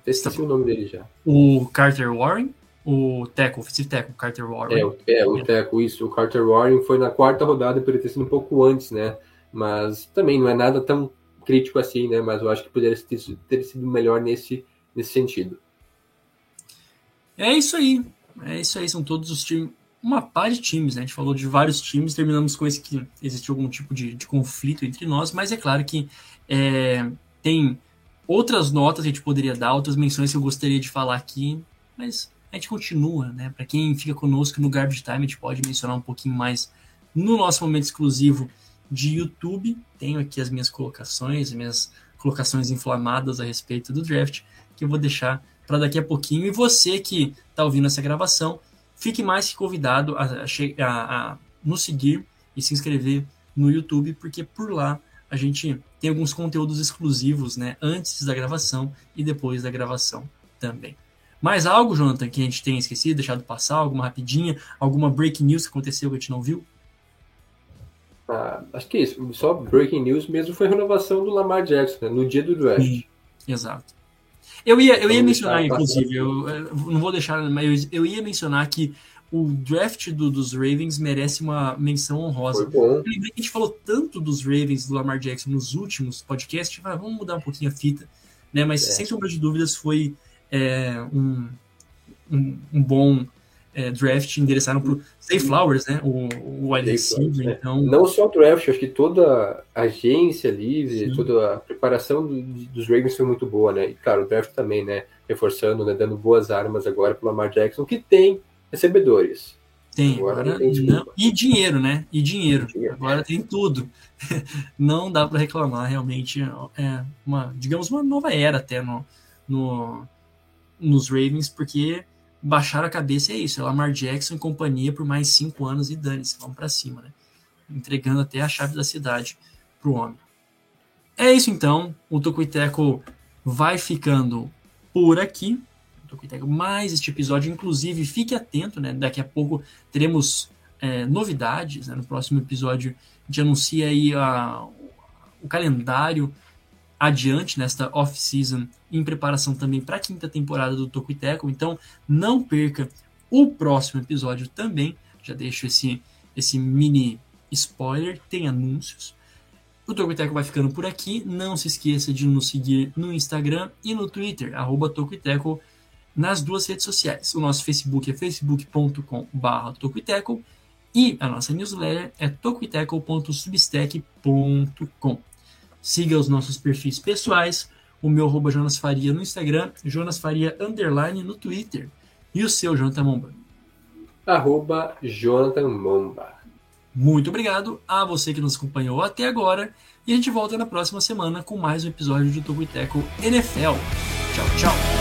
esqueci o nome dele já. O Carter Warren? O Teco, Offensive Teco, Carter Warren. É, o, é, o Teco, isso. O Carter Warren foi na quarta rodada, poderia ter sido um pouco antes, né? Mas também não é nada tão crítico assim, né? Mas eu acho que poderia ter, ter sido melhor nesse, nesse sentido. É isso aí. É isso aí. São todos os times. Uma par de times, né? A gente falou de vários times, terminamos com esse que existe algum tipo de, de conflito entre nós, mas é claro que é, tem outras notas que a gente poderia dar, outras menções que eu gostaria de falar aqui, mas a gente continua, né? Para quem fica conosco no Garbage Time, a gente pode mencionar um pouquinho mais no nosso momento exclusivo de YouTube. Tenho aqui as minhas colocações, as minhas colocações inflamadas a respeito do draft, que eu vou deixar para daqui a pouquinho. E você que está ouvindo essa gravação, fique mais que convidado a, a, a nos seguir e se inscrever no YouTube, porque por lá a gente tem alguns conteúdos exclusivos, né, antes da gravação e depois da gravação também. Mais algo, Jonathan, que a gente tenha esquecido, deixado passar, alguma rapidinha, alguma breaking news que aconteceu que a gente não viu? Ah, acho que é isso. Só breaking news mesmo foi a renovação do Lamar Jackson, né, no dia do draft. Sim, exato. Eu ia, eu ia mencionar, inclusive, eu, eu, não vou deixar, mas eu, eu ia mencionar que o draft do, dos Ravens merece uma menção honrosa. Eu lembrei que a gente falou tanto dos Ravens do Lamar Jackson nos últimos podcasts, ah, vamos mudar um pouquinho a fita, né? Mas é. sem sombra de dúvidas foi é, um, um, um, bom é, draft endereçaram para Zay Flowers, né? O, o wide receiver. É. Então... Não só o draft, acho que toda a agência livre, Sim. toda a preparação do, dos Ravens foi muito boa, né? E claro, o draft também, né? Reforçando, né? Dando boas armas agora para Lamar Jackson, que tem recebedores. Tem, agora, agora tem não, e dinheiro, né? E dinheiro. dinheiro. Agora tem tudo. não dá para reclamar, realmente é uma, digamos, uma nova era até no, no, nos Ravens, porque baixaram a cabeça é isso, é Lamar Jackson e companhia por mais cinco anos e dane-se, vamos para cima, né? Entregando até a chave da cidade pro homem. É isso então, o Tocuiteco vai ficando por aqui. O Tocuiteco mais este episódio, inclusive, fique atento, né? Daqui a pouco teremos é, novidades, né? No próximo episódio a gente anuncia aí a, o calendário adiante nesta off-season em preparação também para a quinta temporada do Tokuiteco. Então não perca o próximo episódio também. Já deixo esse, esse mini spoiler, tem anúncios. O Tokuiteco vai ficando por aqui. Não se esqueça de nos seguir no Instagram e no Twitter, arroba Tokuiteco, nas duas redes sociais. O nosso Facebook é facebook.com.br Tokuiteco e a nossa newsletter é tokuiteco.substack.com. Siga os nossos perfis pessoais, o meu arroba Jonas Faria no Instagram, Jonas Faria Underline no Twitter. E o seu, Jonathan Momba? Arroba Jonathan Momba. Muito obrigado a você que nos acompanhou até agora. E a gente volta na próxima semana com mais um episódio do Tubo Teco NFL. Tchau, tchau.